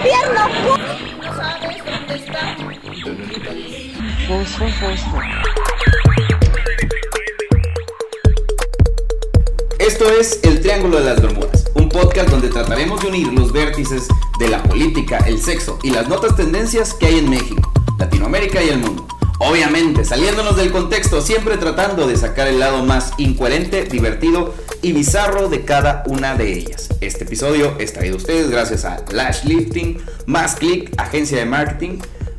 gobierno. No sabes dónde está. Esto es El Triángulo de las Bermudas, un podcast donde trataremos de unir los vértices de la política, el sexo y las notas tendencias que hay en México, Latinoamérica y el mundo. Obviamente, saliéndonos del contexto, siempre tratando de sacar el lado más incoherente, divertido y bizarro de cada una de ellas. Este episodio es traído a ustedes gracias a Lash Lifting, Más Click, agencia de marketing,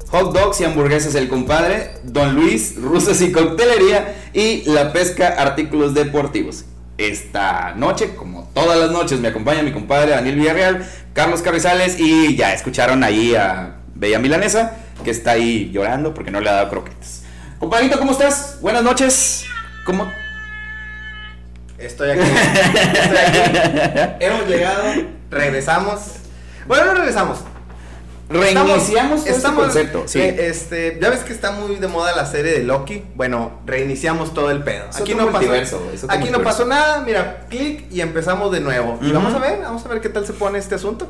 Hot Dogs y Hamburguesas El Compadre, Don Luis, Rusas y Coctelería y La Pesca Artículos Deportivos. Esta noche, como todas las noches, me acompaña mi compadre Daniel Villarreal, Carlos Carrizales y ya escucharon ahí a Bella Milanesa, que está ahí llorando porque no le ha dado croquetas. Compadrito, ¿cómo estás? Buenas noches. ¿Cómo? Estoy aquí. Estoy aquí. Hemos llegado. Regresamos. Bueno, no regresamos. Reiniciamos todo este concepto. Sí. eh, este, ya ves que está muy de moda la serie de Loki. Bueno, reiniciamos todo el pedo. Es Aquí no pasó. Aquí no pasó nada. Mira, clic y empezamos de nuevo. Y Ujú. vamos a ver, vamos a ver qué tal se pone este asunto.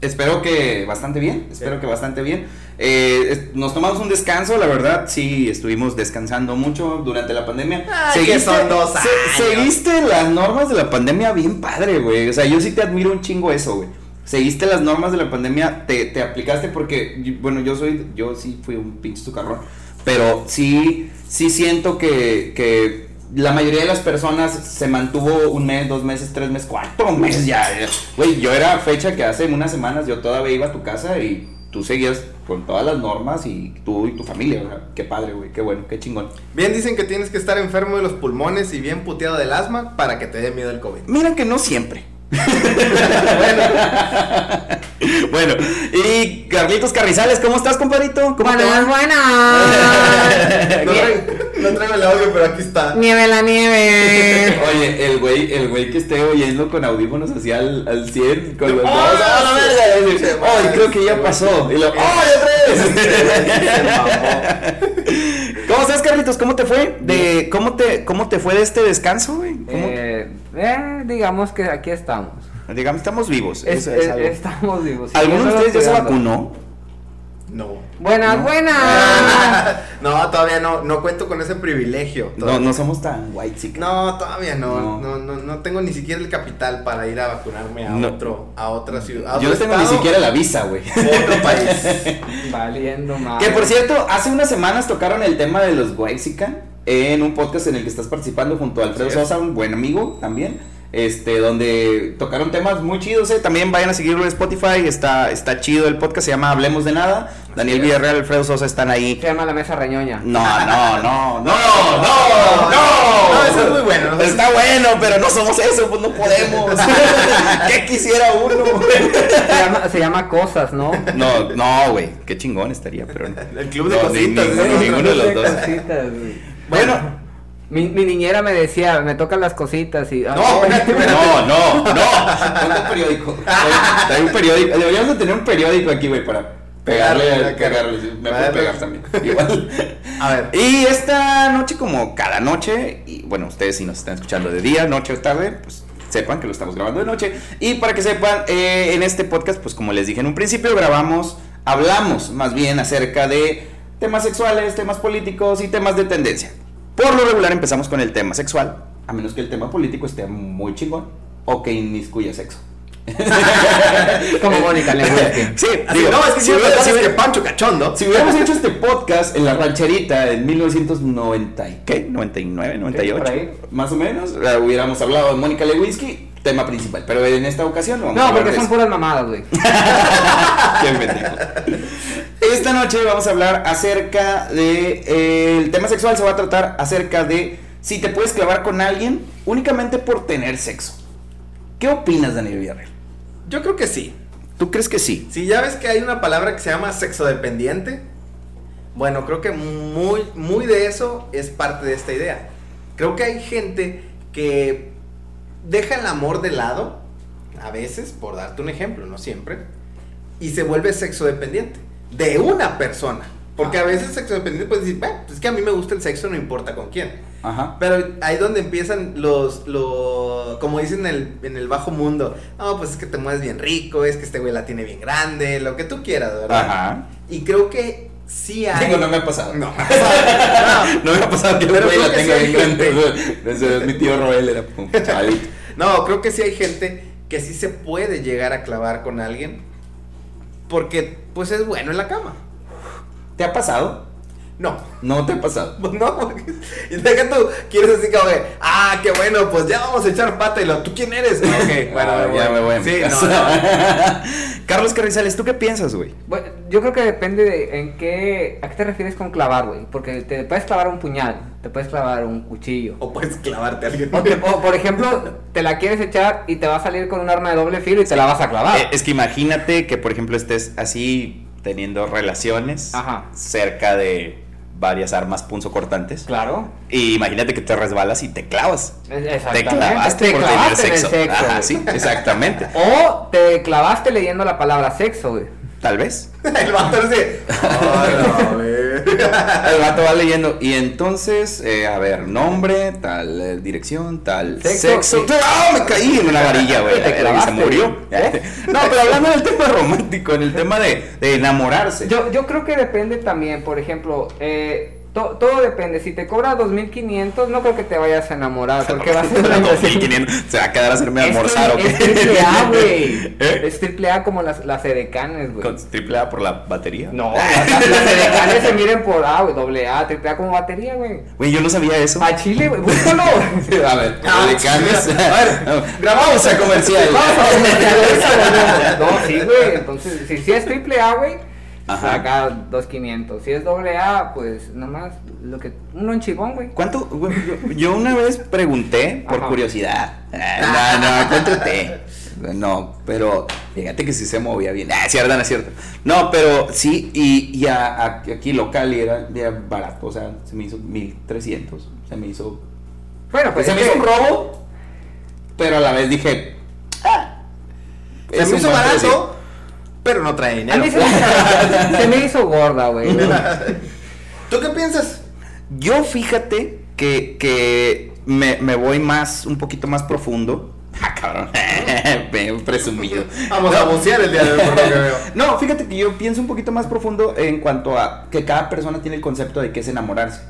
Espero que bastante bien, espero que bastante bien. Eh, nos tomamos un descanso, la verdad, sí, estuvimos descansando mucho durante la pandemia. Ay, que son dos se- años. seguiste las normas de la pandemia bien padre, güey. O sea, yo sí te admiro un chingo eso, güey. Seguiste las normas de la pandemia, te, te aplicaste porque, bueno, yo soy, yo sí fui un pinche sucarrón, pero sí, sí siento que, que la mayoría de las personas se mantuvo un mes, dos meses, tres meses, cuatro meses ya. Güey, yo era fecha que hace unas semanas yo todavía iba a tu casa y tú seguías con todas las normas y tú y tu familia, qué padre, güey, qué bueno, qué chingón. Bien dicen que tienes que estar enfermo de los pulmones y bien puteado del asma para que te dé miedo el COVID. Mira que no siempre. bueno, y Carlitos Carrizales, ¿cómo estás, compadrito? ¿Cómo te va? Buenas, buenas. No traigo, el audio, pero aquí está. Nieve la nieve. Oye, el güey, el güey que esté oyendo con audífonos así al, al 100, con los ¡Oh, dos, ¡ah, la verga! Dice, se ¡Ay, creo que ya se pasó! Y lo, mamó. ¡ay, otra Se mamó. vez! ¿Cómo estás, Carlitos? ¿Cómo te fue? De, ¿cómo, te, ¿Cómo te fue de este descanso, Eh, eh, digamos que aquí estamos. Digamos, estamos vivos. Es- eso es es- algo. estamos vivos. sí, ¿Alguno de ustedes ya se vacunó? No. Buenas, ¿No? buenas. No, todavía no, no cuento con ese privilegio. No, todavía. no somos tan white chicas. No, todavía no. No. No. No, no, tengo ni siquiera el capital para ir a vacunarme a No. otro, a otra ciudad. a Yo no tengo ni siquiera la visa, güey. Otro país. Valiendo más. Que por cierto, hace unas semanas tocaron el tema de los Waxican en un podcast en el que estás participando junto a Alfredo. Sosa, un buen amigo también. Este, donde tocaron temas muy chidos, eh. También vayan a seguirlo en Spotify, está, está chido el podcast, se llama Hablemos de Nada. Daniel. Villarreal, Alfredo Sosa están ahí. Se llama la mesa reñoña. No, no, no, no, no, No, no. eso es muy bueno. ¿no? Está bueno, pero no somos eso, pues no podemos. ¿Qué quisiera uno? Se llama, se llama cosas, ¿no? No, no, güey, qué chingón estaría, pero El club de No, cositas. ni- ninguno de los dos. Cositas. Bueno, Mi, mi niñera me decía, me tocan las cositas y. No, espérate, espérate. No, no, no. Ponte un periódico. Trae un periódico. Deberíamos de tener un periódico aquí, güey, para pegarle, Pegarle, Me puedo pegar pues. también. Igual. A ver. Y esta noche, como cada noche, y bueno, ustedes si nos están escuchando de día, noche o tarde, pues sepan que lo estamos grabando de noche. Y para que sepan, eh, en este podcast, pues como les dije en un principio, grabamos, hablamos más bien acerca de temas sexuales, temas políticos y temas de tendencia. Por lo regular empezamos con el tema sexual, a menos que el tema político esté muy chingón o que inmiscuya sexo. Como Mónica Lewinsky. Sí, digo, no, es que si hubiera- si hubiera- que Pancho Cachondo. si hubiéramos hecho este podcast en la rancherita en 1990, y- ¿qué? 99, 98, por ahí. más o menos, eh, hubiéramos hablado de Mónica Lewinsky, tema principal, pero en esta ocasión no vamos a No, porque son puras mamadas, güey. Qué pendejo. Esta noche vamos a hablar acerca de eh, el tema sexual se va a tratar acerca de si te puedes clavar con alguien únicamente por tener sexo. ¿Qué opinas, Daniel Villarreal? Yo creo que sí. ¿Tú crees que sí? Si ya ves que hay una palabra que se llama sexodependiente, bueno, creo que muy, muy de eso es parte de esta idea. Creo que hay gente que deja el amor de lado, a veces, por darte un ejemplo, no siempre, y se vuelve sexodependiente de una persona. Porque a veces sexodependiente puedes decir, bueno, pues es que a mí me gusta el sexo, no importa con quién. Ajá. Pero ahí donde empiezan los, los como dicen en el, en el bajo mundo, no, pues es que te mueves bien rico, es que este güey la tiene bien grande, lo que tú quieras, ¿verdad? Ajá. Y creo que sí hay... Digo, no me ha pasado. No, No me ha pasado que el güey la tenga sí bien grande. gente. Es mi tío Roel, era un chavalito. no, creo que sí hay gente que sí se puede llegar a clavar con alguien porque pues es bueno en la cama. ¿Te ha pasado? No. No te ha pasado. Pues no, porque y deja tú, quieres así como de, ah, qué bueno, pues ya vamos a echar pata y lo, ¿tú quién eres? Ok, bueno, Ah, ya me voy a Sí, no. Carlos Carrizales, ¿tú qué piensas, güey? Bueno, yo creo que depende de en qué, a qué te refieres con clavar, güey. Porque te puedes clavar un puñal, te puedes clavar un cuchillo. O puedes clavarte a alguien. O, te- o, por ejemplo, te la quieres echar y te va a salir con un arma de doble filo y te la vas a clavar. Eh, es que imagínate que, por ejemplo, estés así teniendo relaciones Ajá. cerca de varias armas punzocortantes. Claro. Y imagínate que te resbalas y te clavas. Es- Te Exactamente. clavaste Te por clavaste en tener el sexo. sexo, Ajá, sí, exactamente. O te clavaste leyendo la palabra sexo, güey. Tal vez. El vato así. Ay, no. El vato va leyendo. Y entonces, eh, a ver, nombre, tal eh, dirección, tal Sexo, sexo. ¡Ah! Me caí en una varilla, güey. Se murió. ¿eh? No, pero hablando del tema romántico, en el tema de, de enamorarse. Yo, yo creo que depende también, por ejemplo, eh, to- todo depende. Si te cobra 2.500, no creo que te vayas a enamorar, porque va a ser una inversión. 2500. Se va a quedar a hacerme almorzar o qué. Es triple A, güey. ¿Eh? Es triple A como las, las edecanes, güey. ¿Con triple A por la batería? No, las, las edecanes se miren por A, güey, doble A, triple A como batería, güey. Güey, yo no sabía eso. A Chile, güey, búscalo. A ver, Ah, sí. A ver, grabamos a comercial. Vamos a comercial, ahorita volvemos. No, sí, güey. Entonces, si, si es triple A, güey, Ajá. acá 2500. Si es doble A, pues nada más lo que. Uno en chibón, güey. ¿Cuánto? güey, yo, yo una vez pregunté por Ajá. curiosidad. Ah, No, no, contraté. No, pero fíjate que sí se movía bien. Ah, cierto, no es cierto. No, pero sí, y, y a- a- aquí local y era, era barato, o sea, se me hizo 1300. Se me hizo. Bueno, pues se me hizo un robo, pero a la vez dije. Ah, Se me un hizo barato. Pero no trae A dinero. mí se me, hizo, se me hizo gorda, güey. ¿Tú qué piensas? Yo fíjate que, que me, me voy más, un poquito más profundo. Ah, cabrón. Presumido. Vamos a bucear el día de hoy, por lo que veo. No, fíjate que yo pienso un poquito más profundo en cuanto a que cada persona tiene el concepto de qué es enamorarse.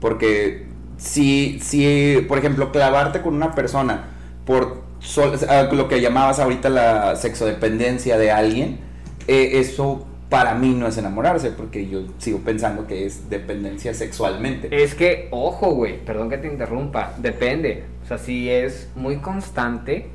Porque si, si por ejemplo, clavarte con una persona por sol- lo que llamabas ahorita la sexodependencia de alguien, eh, eso para mí no es enamorarse, porque yo sigo pensando que es dependencia sexualmente. Es que, ojo, güey, perdón que te interrumpa, depende. O sea, si es muy constante.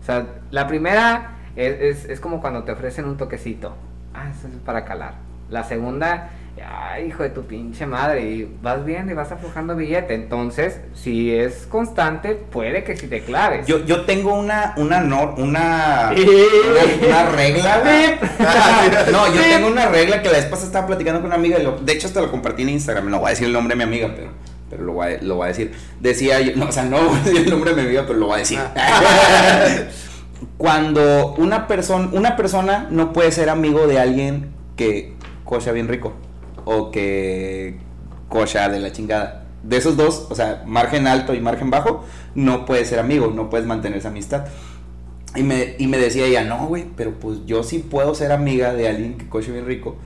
O sea, la primera es, es, es como cuando te ofrecen un toquecito. Ah, eso es para calar. La segunda, ay, hijo de tu pinche madre, y vas viendo y vas aflojando billete. Entonces, si es constante, puede que si te claves. Yo, yo tengo una, una, nor- una, Sí. una, una regla. No, yo tengo una regla que la vez pasada estaba platicando con una amiga, y lo- de hecho hasta lo compartí en Instagram, no voy a decir el nombre de mi amiga, pero, pero lo, voy a, lo voy a decir. Decía, yo- no, o sea, no voy a decir el nombre de mi amiga, pero lo voy a decir. Cuando una persona, una persona no puede ser amigo de alguien que cocha bien rico o que cocha de la chingada. De esos dos, o sea, margen alto y margen bajo, no puedes ser amigo, no puedes mantener esa amistad. Y me, y me decía ella, no, güey, pero pues yo sí puedo ser amiga de alguien que coche bien rico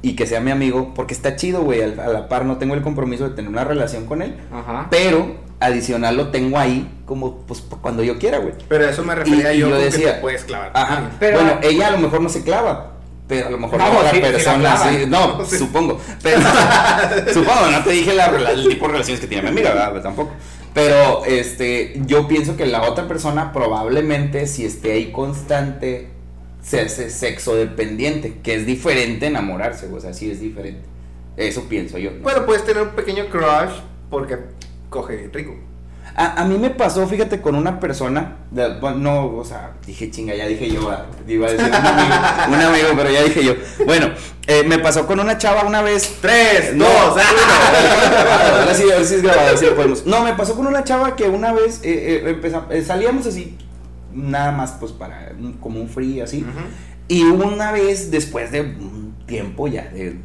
y que sea mi amigo, porque está chido, güey, a la par no tengo el compromiso de tener una relación con él, Ajá. pero adicional lo tengo ahí como pues cuando yo quiera, güey. Pero a eso me refería Y- y yo, yo con que decía- te puedes clavar. Ajá. Pero- bueno, ella a lo mejor no se clava. Pero a lo mejor No, la otra sí, persona sí. No, Sí. supongo. Pero, supongo, no te dije la, el tipo de relaciones que tiene mi amiga, ¿verdad? Tampoco. Pero este, yo pienso que la otra persona probablemente, si esté ahí constante, se hace sexo dependiente, que es diferente enamorarse, o sea, sí es diferente. Eso pienso yo. Bueno, puedes tener un pequeño crush porque coge rico. A, a mí me pasó, fíjate, con una persona, de- bueno, no, o sea, dije chinga, ya dije yo, ah, iba a decir un amigo, un amigo, pero ya dije yo. Bueno, eh, me pasó con una chava una vez. Tres, No, dos, ah. ahora sí, a ver si es grabado, así lo podemos. No, me pasó con una chava que una vez eh, eh, eh, salíamos así, nada más pues para, como un free así. Y una vez, después de un tiempo ya, de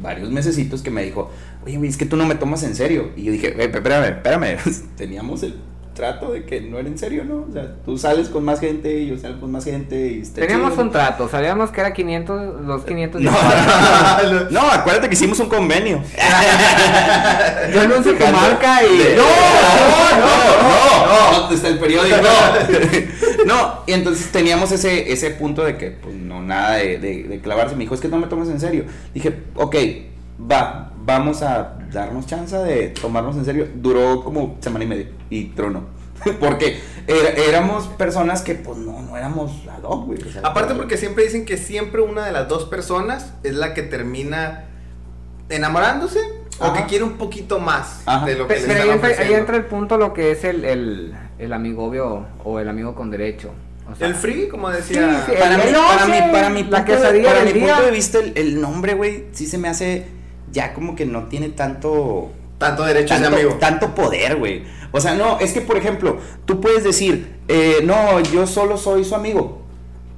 varios mesecitos, que me dijo, oye, güey, es que tú no me tomas en serio. Y yo dije, "Güey, espérame, espérame, teníamos el trato de que no era en serio, ¿no? O sea, tú sales con más gente, yo salgo con más gente y Teníamos chido. un trato, sabíamos que era 500, los 500 No, no, acuérdate que hicimos un convenio. Yo anuncio tu marca y... De- ¡No! no, no, no, ¿dónde está el periódico? No, no, y entonces teníamos ese, ese punto de que, pues, no, nada de, de- de clavarse. Me dijo, es que no me tomas en serio. Dije, ok, va, vamos a darnos chance de tomarnos en serio. Duró como semana y media y tronó. Porque éramos personas que, pues, no, no éramos ad hoc, güey. o sea, Aparte porque siempre dicen que siempre una de las dos personas es la que termina enamorándose o que quiere un poquito más Ajá. de lo que Pero están ahí entra, ahí entra el punto lo que es el, el, el amigobio o el amigo con derecho. O sea, El free, como decía. Sí, sí, para mí, para mí, para mi la punto, de, para mi punto de vista, el, el nombre, güey, sí se me hace ya como que no tiene tanto Tanto derecho de tanto, amigo. tanto poder, güey. O sea, no, es que por ejemplo, tú puedes decir, eh, no, yo solo soy su amigo,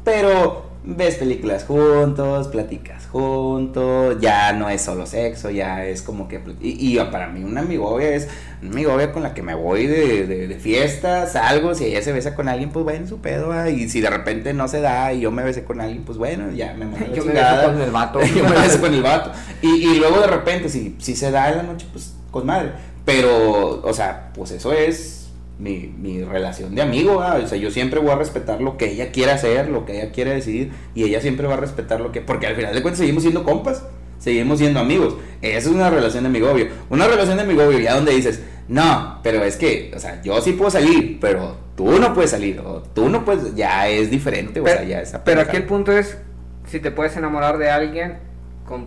pero ves películas juntos, platicas juntos, ya no es solo sexo, ya es como que... Y, y para mí una amigovia es una amigovia con la que me voy de, de, de fiesta, salgo, si ella se besa con alguien, pues bueno, su pedo, ah, y si de repente no se da y yo me besé con alguien, pues bueno, ya me mando la Yo me beso con el vato. yo me beso con el vato. Y, y luego de repente, si, si se da en la noche, pues con madre. Pero, o sea, pues eso es mi, mi relación de amigo. O sea, yo siempre voy a respetar lo que ella quiere hacer, lo que ella quiere decidir. Y ella siempre va a respetar lo que. Porque al final de cuentas seguimos siendo compas. Seguimos siendo amigos. Esa es una relación de amigobio. Una relación de amigobio ya donde dices, no, pero es que, o sea, yo sí puedo salir, pero tú no puedes salir. O tú no puedes. Ya es diferente. o sea, ya es pero aquí el punto es si te puedes enamorar de alguien con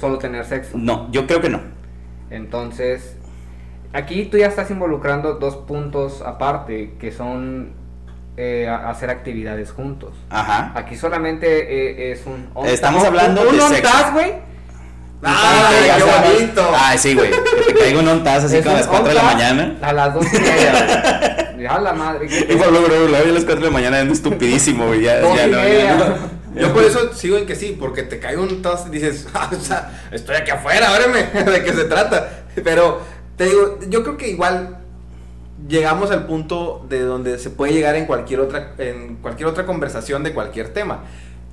solo tener sexo. No, yo creo que no. Entonces, aquí tú ya estás involucrando dos puntos aparte, que son eh, a- hacer actividades juntos. Ajá. Aquí solamente eh, es un... on- Estamos un- hablando un de sexo. task, güey. ¡Ay, Ya qué bonito! Ay, sí, güey. Que te caiga un ontazo así Es como a un las 4 de la mañana. A las dos y media. güey. Ya la madre. ¿qué Y luego, luego a las 4 de la mañana ando estupidísimo, güey. Ya, ya no, ya no. Yo por eso sigo en que sí, porque te cae un tos y dices, ah, o sea, estoy aquí afuera, óreme, ¿de qué se trata? Pero te digo, yo creo que igual llegamos al punto de donde se puede llegar en cualquier otra, en cualquier otra conversación de cualquier tema.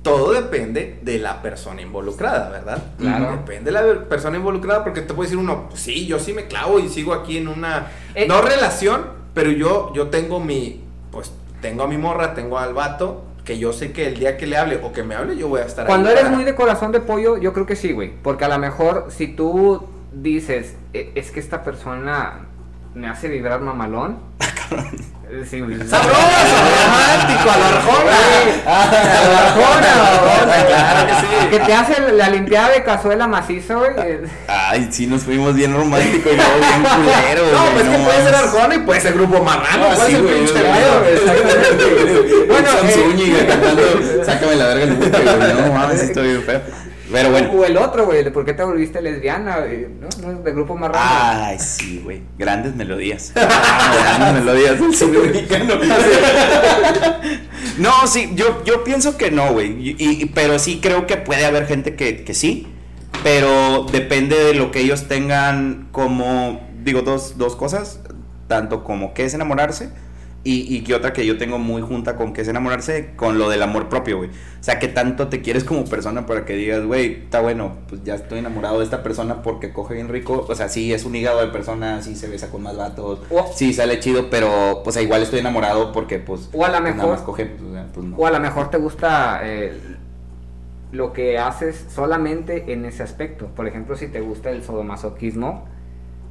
Todo depende de la persona involucrada, ¿verdad? Claro. Depende de la persona involucrada, porque te puede decir uno, "Pues sí, yo sí me clavo y sigo aquí en una Eh. no relación, pero yo, yo tengo mi, pues tengo a mi morra, tengo al vato, que yo sé que el día que le hable o que me hable, yo voy a estar Cuando ahí eres para- muy de corazón de pollo, yo creo que sí, güey. Porque a lo mejor si tú dices, "E- es que esta persona me hace vibrar mamalón. eh, sí. ¡Sabroso! ¡Romántico! ¡A la arjona! A la arjona, claro que sí. Que te hace la limpiada de cazuela macizo, güey. eh, Ay, sí, nos fuimos bien románticos y luego bien culero, No, pues es que puede ser arjona y puede ser grupo marrano. Ah, ¿Cuál sí, güey. Bueno, Bueno, eh, Zúñiga cantando, sácame la verga el buque, güey. No mames, estoy bien feo. Pero bueno. O el otro, güey, por qué te volviste lesbiana, ¿no? ¿No? De grupo marrano. Ay, sí, güey. Grandes melodías. Grandes melodías del cine mexicano. No, sí, yo, yo pienso que no, güey. Y, y- pero sí creo que puede haber gente que, que sí. Pero depende de lo que ellos tengan como, digo, dos, dos cosas. Tanto como que es enamorarse. Y, y que otra que yo tengo muy junta con que es enamorarse, con lo del amor propio, güey. O sea, que tanto te quieres como persona para que digas, güey, está bueno, pues ya estoy enamorado de esta persona porque coge bien rico. O sea, sí es un hígado de persona, sí se besa con más vatos, O- sí sale chido, pero pues igual estoy enamorado porque pues, O a lo pues, nada mejor- más coge, pues, o sea, pues, no. O a lo mejor te gusta eh, lo que haces solamente en ese aspecto. Por ejemplo, si te gusta el sodomasoquismo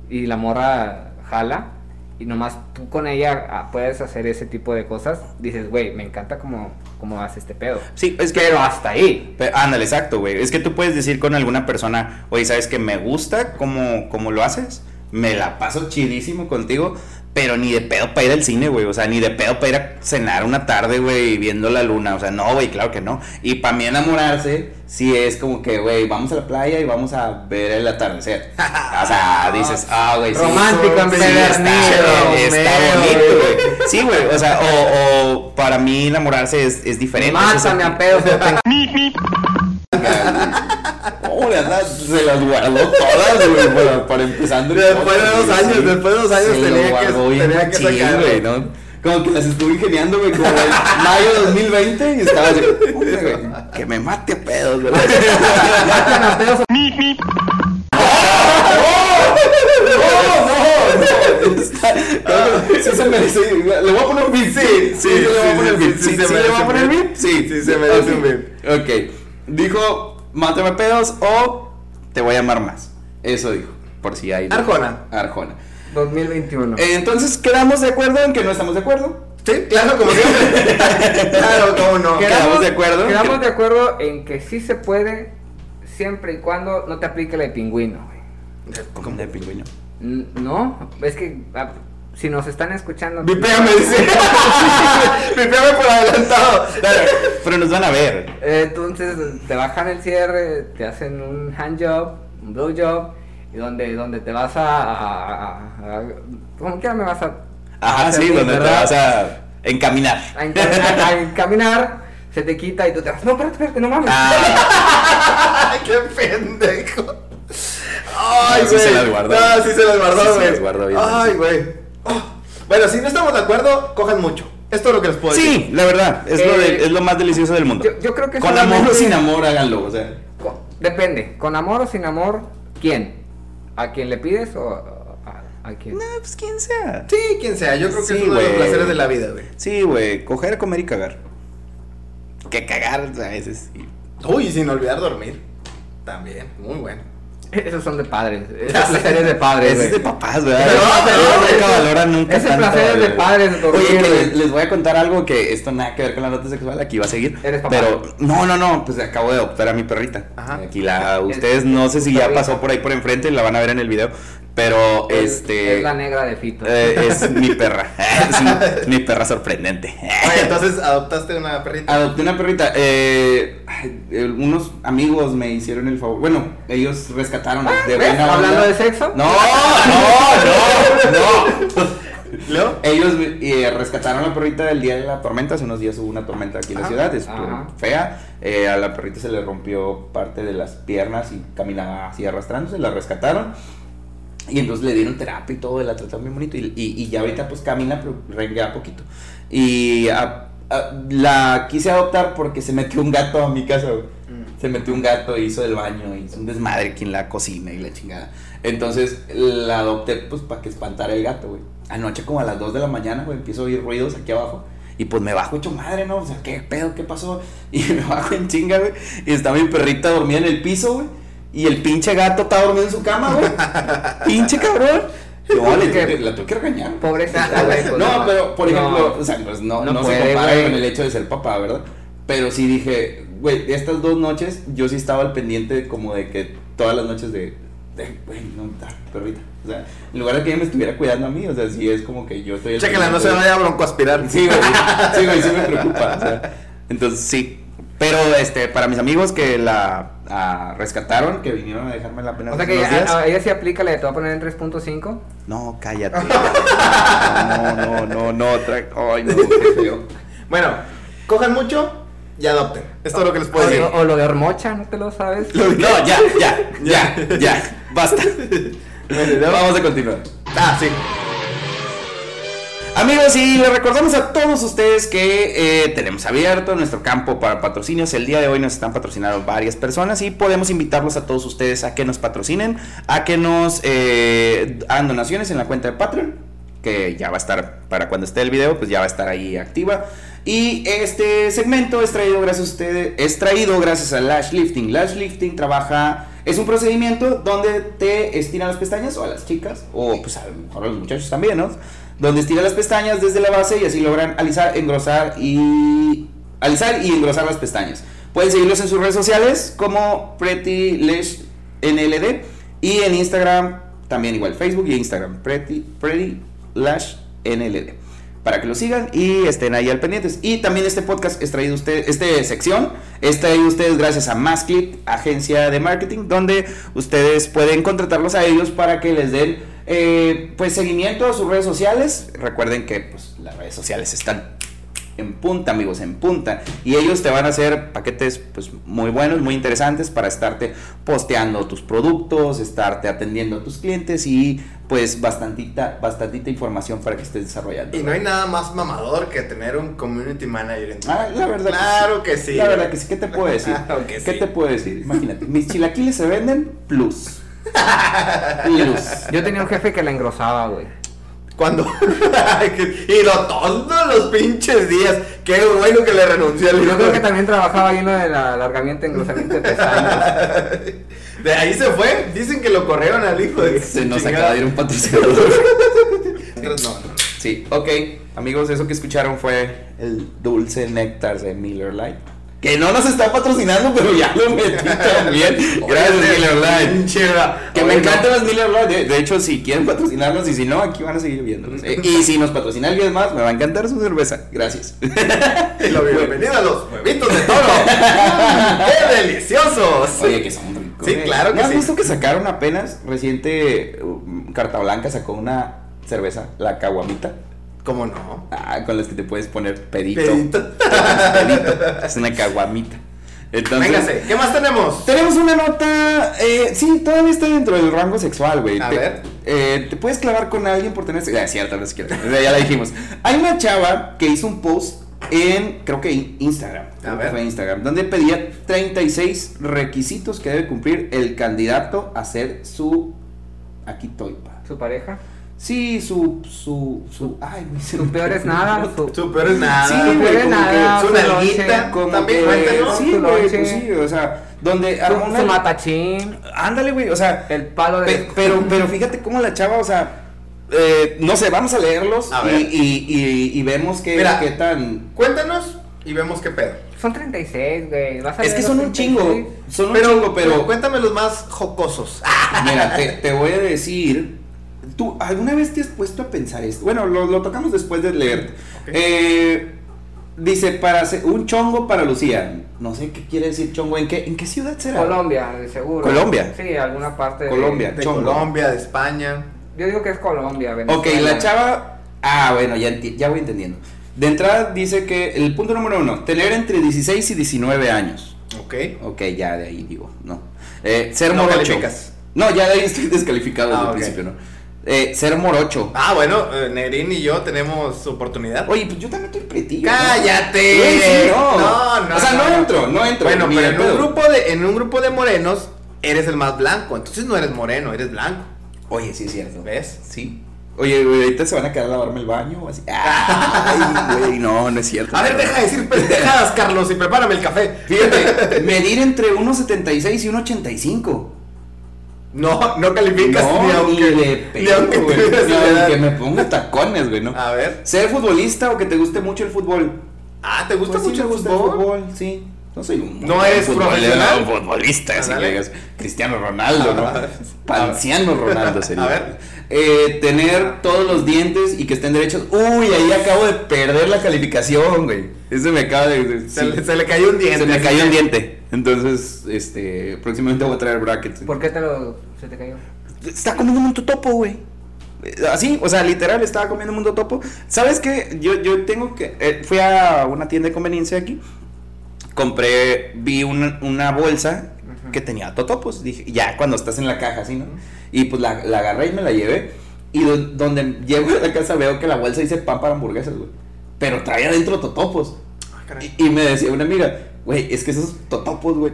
y la morra jala y nomás tú con ella ah, puedes hacer ese tipo de cosas, dices, güey, me encanta cómo, cómo hace este pedo. Sí, es que... Pero hasta ahí. Pe- Ándale, exacto, güey. Es que tú puedes decir con alguna persona, oye, ¿sabes que me gusta cómo, cómo lo haces? Me la paso chidísimo contigo, pero ni de pedo para ir al cine, güey. O sea, ni de pedo para ir a cenar una tarde, güey, viendo la luna. O sea, no, güey, claro que no. Y para mí enamorarse, sí es como que, güey, vamos a la playa y vamos a ver el atardecer. O sea, dices, ah, güey, sí. Romántico, sí, está, está bonito, güey. Sí, güey, o sea, o, o para mí enamorarse es, es diferente. Mátame a pedos. Oh, No, le anda, se las guardó todas, güey, para, para empezando. el Después de dos años, sí. después de dos años tenía que- tenía que sacarlo. güey, ¿no? Como que las estuve ingeniando, güey, como en mayo de 2020 y estaba así, "Puta, güey, que me mate a pedos, güey. Matan a pedos. no, no, está- creo que sí se merece. Le voy a poner un beat. Sí, sí, le voy a poner beat. sí, Sí, se sí, le merece voy a un poner beat. beat. Sí, Sí, se merece un beat. Ok. Dijo, mátame pedos o te voy a amar más. Eso dijo. Por si hay. Arjona. Arjona. 2021. Eh, Entonces, ¿quedamos de acuerdo en que no estamos de acuerdo? Sí, claro, como siempre. claro, cómo no. quedamos de acuerdo. Quedamos de acuerdo en que sí se puede siempre y cuando no te aplique la de pingüino, güey. Como de pingüino. No, es que ah, si nos están escuchando. Vipéame, dice. Vipéame por adelantado. Dale. Pero nos van a ver. Entonces te bajan el cierre, te hacen un hand job, un blow job, y donde, donde te vas a, a- a- como quiera me vas a Ajá, sí, donde te vas a encaminar. a, enca- a- a encaminar, se te quita y tú te vas, no, espérate, espérate, no mames. Ah, qué pendejo. Ay, No, sí güey. se las guardó. No, sí se las guardó, Sí güey. bien, Ay, sí. güey. Oh. Bueno, si no estamos de acuerdo, cojan mucho. Esto es lo que les puedo decir. Sí, la verdad, es, lo, Eh, de- es lo más delicioso del mundo. yo, yo creo que Con amor o sin amor, háganlo, o sea. Con- depende, con amor o sin amor, ¿quién? ¿A quién le pides o a, a quién? No, pues quien sea. Sí, quien sea. Yo creo que Sí, es uno de los placeres de la vida, güey. Sí, güey, coger, comer y cagar. Que cagar a veces. sí. Uy, sin olvidar dormir. También, muy bueno. Esos son de padres, esos placeres de padres. Ese es de papás, ¿verdad? Pero no, nunca ese- valoran nunca ese tanto, placer es de padres, dormir, Oye, que les, les voy a contar algo que esto nada que ver con la nota sexual, aquí va a seguir. Eres papá. Pero, no, no, no, pues acabo de adoptar a mi perrita. Ajá. Aquí la, ustedes no sé si ya pasó por ahí por enfrente, la van a ver en el video. Pero, Es- este. Es la negra de Fito. eh, es mi perra. es mi, mi perra sorprendente. Oye, entonces adoptaste una perrita. Adopté una perrita. eh, eh, unos amigos me hicieron el favor. Bueno, ellos rescataron de Ah, ¿ves? buena. Hablando de sexo. No, no, no, no. Ellos eh, rescataron a la perrita del día de la tormenta. Hace unos días hubo una tormenta aquí en la ciudad. Estuvo Ajá. fea. Eh, a la perrita se le rompió parte de las piernas y caminaba así arrastrándose. La rescataron. Y entonces le dieron terapia y todo, y la trataron bien bonito. Y, y, y ya ahorita pues camina, pero renguea poquito. Y a- a- la quise adoptar porque se metió un gato a mi casa, güey. Mm. Se metió un gato, hizo el baño, hizo un desmadre aquí en la cocina y la chingada. Entonces la adopté pues para que espantara el gato, güey. Anoche como a las 2 de la mañana, güey, empiezo a oír ruidos aquí abajo. Y pues me bajo hecho madre, ¿no? O sea, ¿qué pedo? ¿Qué pasó? Y me bajo en chinga, güey. Y está mi perrita dormida en el piso, güey. Y el pinche gato está dormido en su cama, güey. pinche cabrón. No, le, ¿Qué? la tuve que regañar. Pobrecita, güey. pues, No, pero por no. ejemplo, o sea, pues no, no no, puede, se compara güey. con el hecho de ser papá, ¿verdad? Pero sí dije, güey, estas dos noches yo sí estaba al pendiente como de que todas las noches de, güey, no, da, perrita. O sea, en lugar de que ella me estuviera cuidando a mí, o sea, sí es como que yo estoy... al Chécala, no se vaya a broncoaspirar. Sí, güey, sí, güey, sí me preocupa. o sea, entonces, sí. Pero, este, para mis amigos que la ah, rescataron, que vinieron a dejarme la pena O sea que unos a, días. a ella sí aplica la de te voy a poner en 3.5. No, cállate. No, no, no, no, Ay, no, qué feo. Bueno, cojan mucho y adopten. Esto es lo que les O, puedo decir. o lo de hormocha, ¿no te lo sabes? No, ya, ya, ya, ya, basta. Vamos a continuar. Ah, sí. Amigos, y les recordamos a todos ustedes que eh, tenemos abierto nuestro campo para patrocinios. El día de hoy nos están patrocinando varias personas y podemos invitarlos a todos ustedes a que nos patrocinen, a que nos eh, hagan donaciones en la cuenta de Patreon, que ya va a estar para cuando esté el video, pues ya va a estar ahí activa. Y este segmento es traído gracias a ustedes, es traído gracias a Lash Lifting. Lash Lifting trabaja, es un procedimiento donde te estiran las pestañas o a las chicas, o pues a los muchachos también, ¿no? Donde estiran las pestañas desde la base y así logran alisar, engrosar y alisar y engrosar las pestañas. Pueden seguirlos en sus redes sociales como Pretty Lash NLD y en Instagram también igual Facebook y Instagram Pretty Pretty Lash NLD para que lo sigan y estén ahí al pendientes. Y también este podcast es traído usted, esta sección es traído ustedes gracias a Maskit, agencia de marketing, donde ustedes pueden contratarlos a ellos para que les den eh, pues seguimiento a sus redes sociales. Recuerden que pues, las redes sociales están en punta, amigos, en punta. Y ellos te van a hacer paquetes pues muy buenos, muy interesantes para estarte posteando tus productos, estarte atendiendo a tus clientes y pues bastantita, bastantita información para que estés desarrollando. Y no hay nada más mamador que tener un community manager en tu Ah, la verdad. Claro que sí. La verdad que sí. ¿Qué te puedo decir? Claro que ¿Qué sí. te puedo decir? Imagínate, mis chilaquiles se venden plus. Yo tenía un jefe que la engrosaba, güey. Cuando. y lo todos los pinches días. Qué bueno que le renunció al Yo creo que también trabajaba ahí en lo del alargamiento, engrosamiento de pestañas. De ahí se fue. Dicen que lo corrieron al hijo de. Se nos chingada. acaba de ir un patrocinador. No, no. Sí, ok. Amigos, eso que escucharon fue el dulce néctar de Miller Lite. Que no nos está patrocinando, pero ya lo metí también. Gracias, Miller Lite. Pinche, Que me encantan las Miller. De, de hecho, si quieren patrocinarnos y si no, aquí van a seguir viéndonos. Eh, y si nos patrocina alguien más, me va a encantar su cerveza. Gracias. Y lo bienvenido a los huevitos de toro. ¡Qué deliciosos! Oye, que son ricos. Sí, eh. claro que ¿No has sí. visto que sacaron apenas reciente um, Carta Blanca sacó una cerveza, la caguamita? ¿Cómo no? Ah, con las que te puedes poner pedito. Pedito. Pedito. Es una caguamita. Entonces, Véngase, ¿qué más tenemos? Tenemos una nota, eh, sí, todavía está dentro del rango sexual, güey. A Te- ver. eh, te puedes clavar con alguien por tener sexo. Ah, cierto, no es cierto. Ya la dijimos. Hay una chava que hizo un post en, creo que in- Instagram. creo que ver. fue Instagram, donde pedía 36 requisitos que debe cumplir el candidato a ser su. Aquí estoy, pa. Su pareja. Sí, su. Su. Su. Ay, güey, se Su peor es nada. Su, Su peor es nada. Sí, güey, peor es como nada. Su su nalguita. Como También que- cuéntanos. Sí, güey, pues sí, o sea, donde. su, una- su matachín. Ándale, güey, o sea, El palo de. Pe- pero, pero fíjate cómo la chava, o sea, eh, no sé, vamos a leerlos A y, ver. y, y- y vemos qué, Mira. qué tan... Cuéntanos y vemos qué pedo. Son 36, güey. Vas a Es que son un 36. chingo, son un Pero, chingo, pero... cuéntame los más jocosos. Mira, te, te voy a decir, ¿tú alguna vez te has puesto a pensar esto? Bueno, lo, lo tocamos después de leer. Ok. Eh, dice, para hacer un chongo para Lucía. No sé qué quiere decir chongo, ¿en qué, en qué ciudad será? Colombia, de seguro. Colombia. Sí, alguna parte de- Colombia. De Chongo. Colombia, de España. Yo digo que es Colombia, Ok, Venezuela. la chava. Ah, bueno, ya, ya voy entendiendo. De entrada dice que el punto número uno, tener entre 16 y 19 años. Ok. Ok, ya de ahí digo, no. Eh, ser No morocho. calificas. No, ya de ahí estoy descalificado desde Ah, el ok. principio, ¿no? Eh, ser morocho. Ah, bueno, eh, Nerín y yo tenemos oportunidad. Oye, pues yo también estoy pretillo. ¡Cállate! No. No, no, O sea, no, no. entro, no entro. Bueno, pero en un, grupo de, en un grupo de morenos eres el más blanco. Entonces no eres moreno, eres blanco. Oye, sí es cierto. ¿Ves? Sí. Oye, güey, ahorita se van a quedar a lavarme el baño o así. Ay, güey, no, no es cierto. A ver, deja de decir pendejadas, Carlos, y prepárame el café. Fíjate, medir entre 1.76 y 1.85. No, no calificas No, ni aunque, ni aunque güey. Ni me ponga tacones, güey, ¿no? A ver. Ser futbolista o que te guste mucho el fútbol. Ah, ¿te gusta Pues mucho el gusta fútbol? sí. No soy un ¿No eres profesional? un futbolista, Ándale. que digas, Cristiano Ronaldo, ¿no? Ah, Panciano Ronaldo sería. A ver. Eh, tener todos los dientes y que estén derechos. Uy, ahí acabo de perder la calificación, güey. Eso me acaba de. Se, sí. le, se le cayó un diente. Se me cayó un diente. Entonces, este, próximamente voy a traer brackets. ¿Por qué te lo. se te cayó? Está comiendo un topo, güey. Eh, Así, o sea, literal, estaba comiendo un mundo topo. ¿Sabes qué? Yo, yo tengo que. eh, fui a una tienda de conveniencia aquí. Compré, vi una, una bolsa que tenía totopos. Dije, ya cuando estás en la caja, así, ¿no? Y pues la, la agarré y me la llevé. Y do- donde llego a la casa veo que la bolsa dice pan para hamburguesas, güey. Pero trae adentro totopos. Ah, caray. Y, y me decía una amiga, güey, es que esos totopos, güey,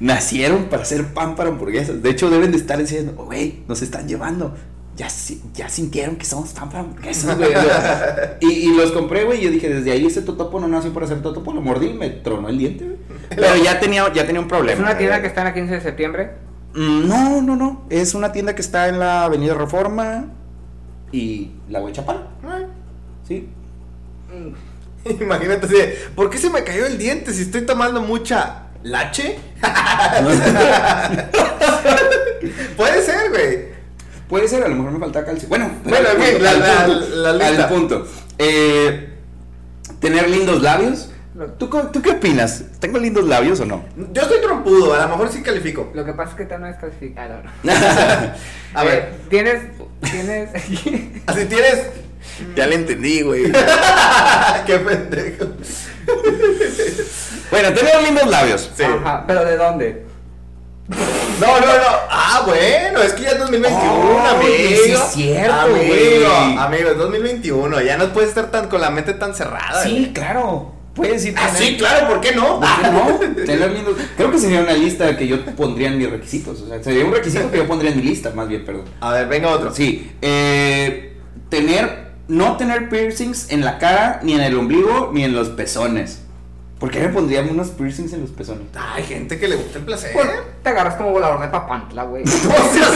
nacieron para hacer pan para hamburguesas. De hecho, deben de estar diciendo, güey, nos están llevando. Ya, ya sintieron que somos pan para hamburguesas, güey. Y, y los compré, güey. y Yo dije, desde ahí ese totopo no nació para hacer totopo. Lo mordí y me tronó el diente, güey. Pero ya tenía, ya tenía un ¿Es problema. una tienda que está en la 15 de septiembre? Mm, No, no, no. Es una tienda que está en la Avenida Reforma y la Huechapal. Sí. Imagínate así, de, ¿por qué se me cayó el diente si estoy tomando mucha lache? Puede ser, güey. Puede ser, a lo mejor me falta calcio. Bueno, Bueno, al en fin, punto, la- al la- punto, la lista. al punto. Eh, tener lindos labios. ¿Tú, ¿Tú qué opinas? ¿Tengo lindos labios o no? Yo estoy trompudo, a lo mejor sí califico. Lo que pasa es que te no es calificado. A Eh, ver, Tienes. Tienes. así tienes Ya le entendí, güey. Qué pendejo. Bueno, tener lindos labios. Sí. Ajá, pero ¿de dónde? No, no, no. Ah, bueno, es que ya es 2021, Oh, amigo. sí es cierto, amigo, güey. amigo, es 2021. Ya no puedes estar tan con la mente tan cerrada. Sí, güey. claro. Puedes ir Ah, tener- sí, claro, ¿por qué no? ¿Por qué no? Tener lindos. Creo que sería una lista que yo pondría en mis requisitos. O sea, sería un requisito que yo pondría en mi lista, más bien, perdón. A ver, venga otro. Sí. eh, tener. No tener piercings en la cara, ni en el ombligo, ni en los pezones. ¿Por qué me pondrían unos piercings en los pezones? Hay gente que le gusta el placer. Pues, te agarras como volador de papantla, güey. No seas.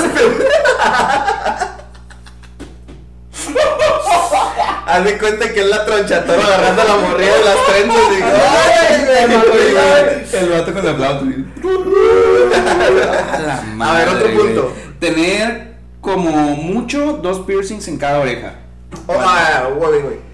Haz de cuenta que es la tronchatoro agarrando la morrilla de las trenzas y. El vato con la flauta. A ver, otro punto. güey. Tener como mucho dos piercings en cada oreja. Oh, ah, güey, güey.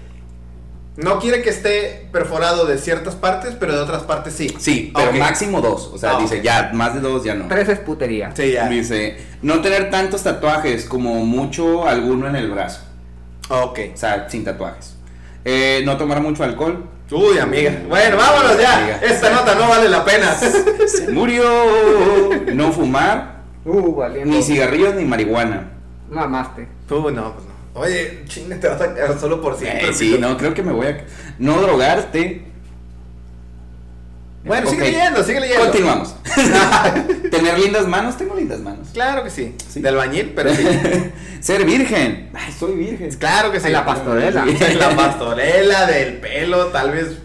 No quiere que esté perforado de ciertas partes, pero de otras partes sí. Sí, pero máximo dos. O sea, Ah, dice ya, más de dos ya no. Tres es putería. Sí, ya. Dice, no tener tantos tatuajes como mucho alguno en el brazo. Ok. O sea, sin tatuajes. Eh, no tomar mucho alcohol. Uy, amiga. Bueno, vámonos ya. Amiga. Esta nota no vale la pena. Se murió. No fumar. Uh, valiendo. Ni cigarrillos ni marihuana. Mamaste. Tú, no, pues no. Oye, chinga, te vas a quedar solo por siempre. Eh, sí, no, creo que me voy a... No drogarte. Bueno, sigue Ok. leyendo, sigue leyendo. Continuamos. Tener lindas manos, tengo lindas manos. Claro que sí. Sí. De albañil, pero sí. Ser virgen. Ay, soy virgen. claro que sí. La pastorela. La pastorela, del pelo, tal vez.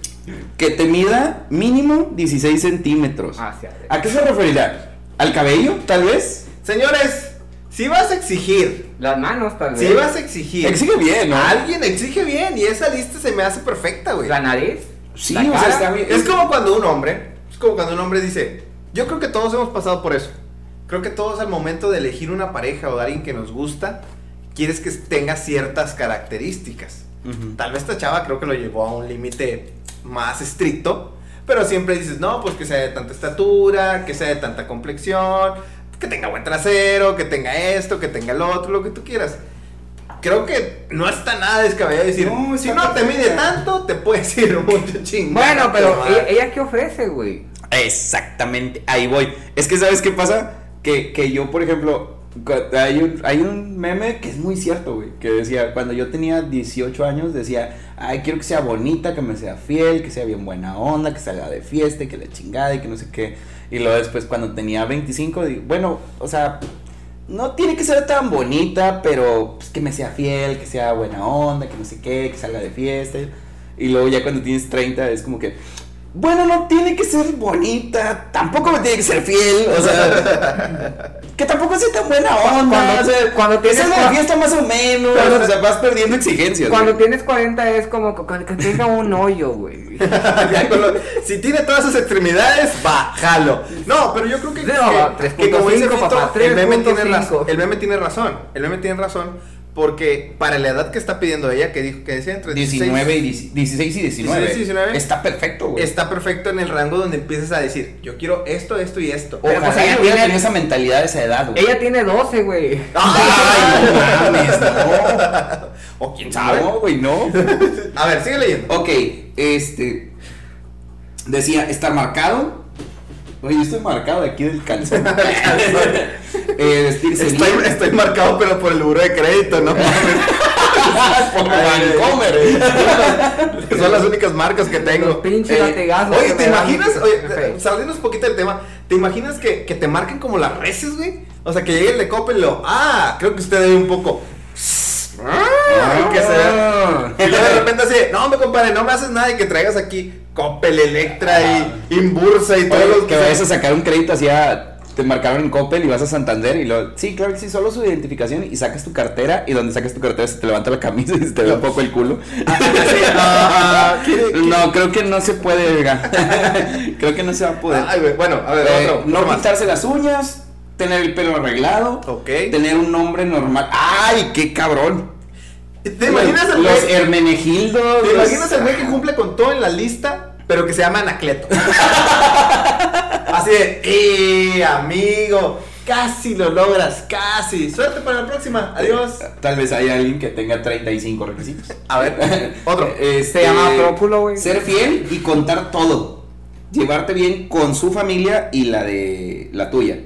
Que te mida mínimo 16 centímetros. Hacia ¿A qué se referirá? ¿Al cabello, tal vez? Señores, si vas a exigir, Las manos, tal vez. si vas a exigir. Exige bien, ¿no? Alguien exige bien y esa lista se me hace perfecta, güey. La nariz. Sí, la o sea, cara. está bien. Es como cuando un hombre, es como cuando un hombre dice, yo creo que todos hemos pasado por eso. Creo que todos al momento de elegir una pareja o de alguien que nos gusta, quieres que tenga ciertas características. Tal vez esta chava creo que lo llevó a un límite más estricto, pero siempre dices, no, pues que sea de tanta estatura, que sea de tanta complexión, que tenga buen trasero, que tenga esto, que tenga el otro, lo que tú quieras. Creo que no está nada descabellado decir, No, si no te mide tanto, te puedes ir mucho chingón. Bueno, pero ella, ella qué ofrece, güey. Exactamente, ahí voy. Es que, ¿sabes qué pasa? Que, que yo, por ejemplo, hay un, hay un meme que es muy cierto, güey. Que decía, cuando yo tenía 18 años, decía, ay, quiero que sea bonita, que me sea fiel, que sea bien buena onda, que salga de fiesta, que la chingada y que no sé qué. Y luego después, cuando tenía 25, digo, bueno, o sea, no tiene que ser tan bonita, pero pues, que me sea fiel, que sea buena onda, que no sé qué, que salga de fiesta. Y luego ya cuando tienes 30 es como que, bueno, no tiene que ser bonita, tampoco me tiene que ser fiel, o sea, que tampoco sea tan buena onda. Cuando- o sea, cuando tienes sea de cua- fiesta más o menos, Cuando- o sea, vas perdiendo exigencias. Cuando güey. tienes 40 es como que, tenga un hoyo, güey. Si tiene todas sus extremidades, bájalo. No, pero yo creo que, No, que- que como 3.5, dice papá, el meme tiene 3.5. razón. El meme tiene razón. El meme tiene razón. Porque para la edad que está pidiendo ella, que dijo que decía entre 19 y 10 16 y 19. 16 y 19. Está perfecto, güey. está perfecto en el rango donde empiezas a decir, yo quiero esto, esto y esto. Pero, Ojalá pues, ella tiene- esa mentalidad de esa edad, güey. Ella tiene 12, güey. Ay, no mames, no. O quién sabe. No, güey, no. A ver, sigue leyendo. Ok, este. Decía, estar marcado. Oye, yo estoy marcado aquí del calzón. eh, vestirse Estoy, bien. estoy marcado, pero por el buro de crédito, ¿no? Por Vancomer. Son las únicas marcas que Los tengo. pinches Eh. Oye, ¿te imaginas? Oye, Ok. saliendo un poquito del tema, ¿te imaginas que, que te marquen como las reces, güey? O sea, que llegue el de Coppel y lo, ah, creo que usted debe un poco. Ah, que sea. Y luego de repente así, no, me compadre, no me haces nada y que traigas aquí Coppel, Electra y Inbursa y todos los que vayas a sacar un crédito así a- Te marcaron en Coppel y vas a Santander y lo. Sí, claro que sí, solo su identificación y sacas tu cartera y donde sacas tu cartera se te levanta la camisa y se te ve un poco el culo. Ah, ¿quiere- quiere- No, creo que no se puede, creo que no se va a poder. Ay, bueno, a ver, Eh, otro. no más. pintarse las uñas, tener el pelo arreglado, Ok. tener un nombre normal. ¡Ay, qué cabrón! ¿Te imaginas el Los güey? Hermenegildos. ¿Te los- imaginas el güey que cumple con todo en la lista, pero que se llama Anacleto? Así de, ¡eh, amigo! Casi lo logras, casi. Suerte para la próxima. Adiós. Tal vez haya alguien que tenga 35 requisitos. A ver, otro. Este, Se llama Próculo, güey. Ser fiel y contar todo. Llevarte bien con su familia y la de la tuya.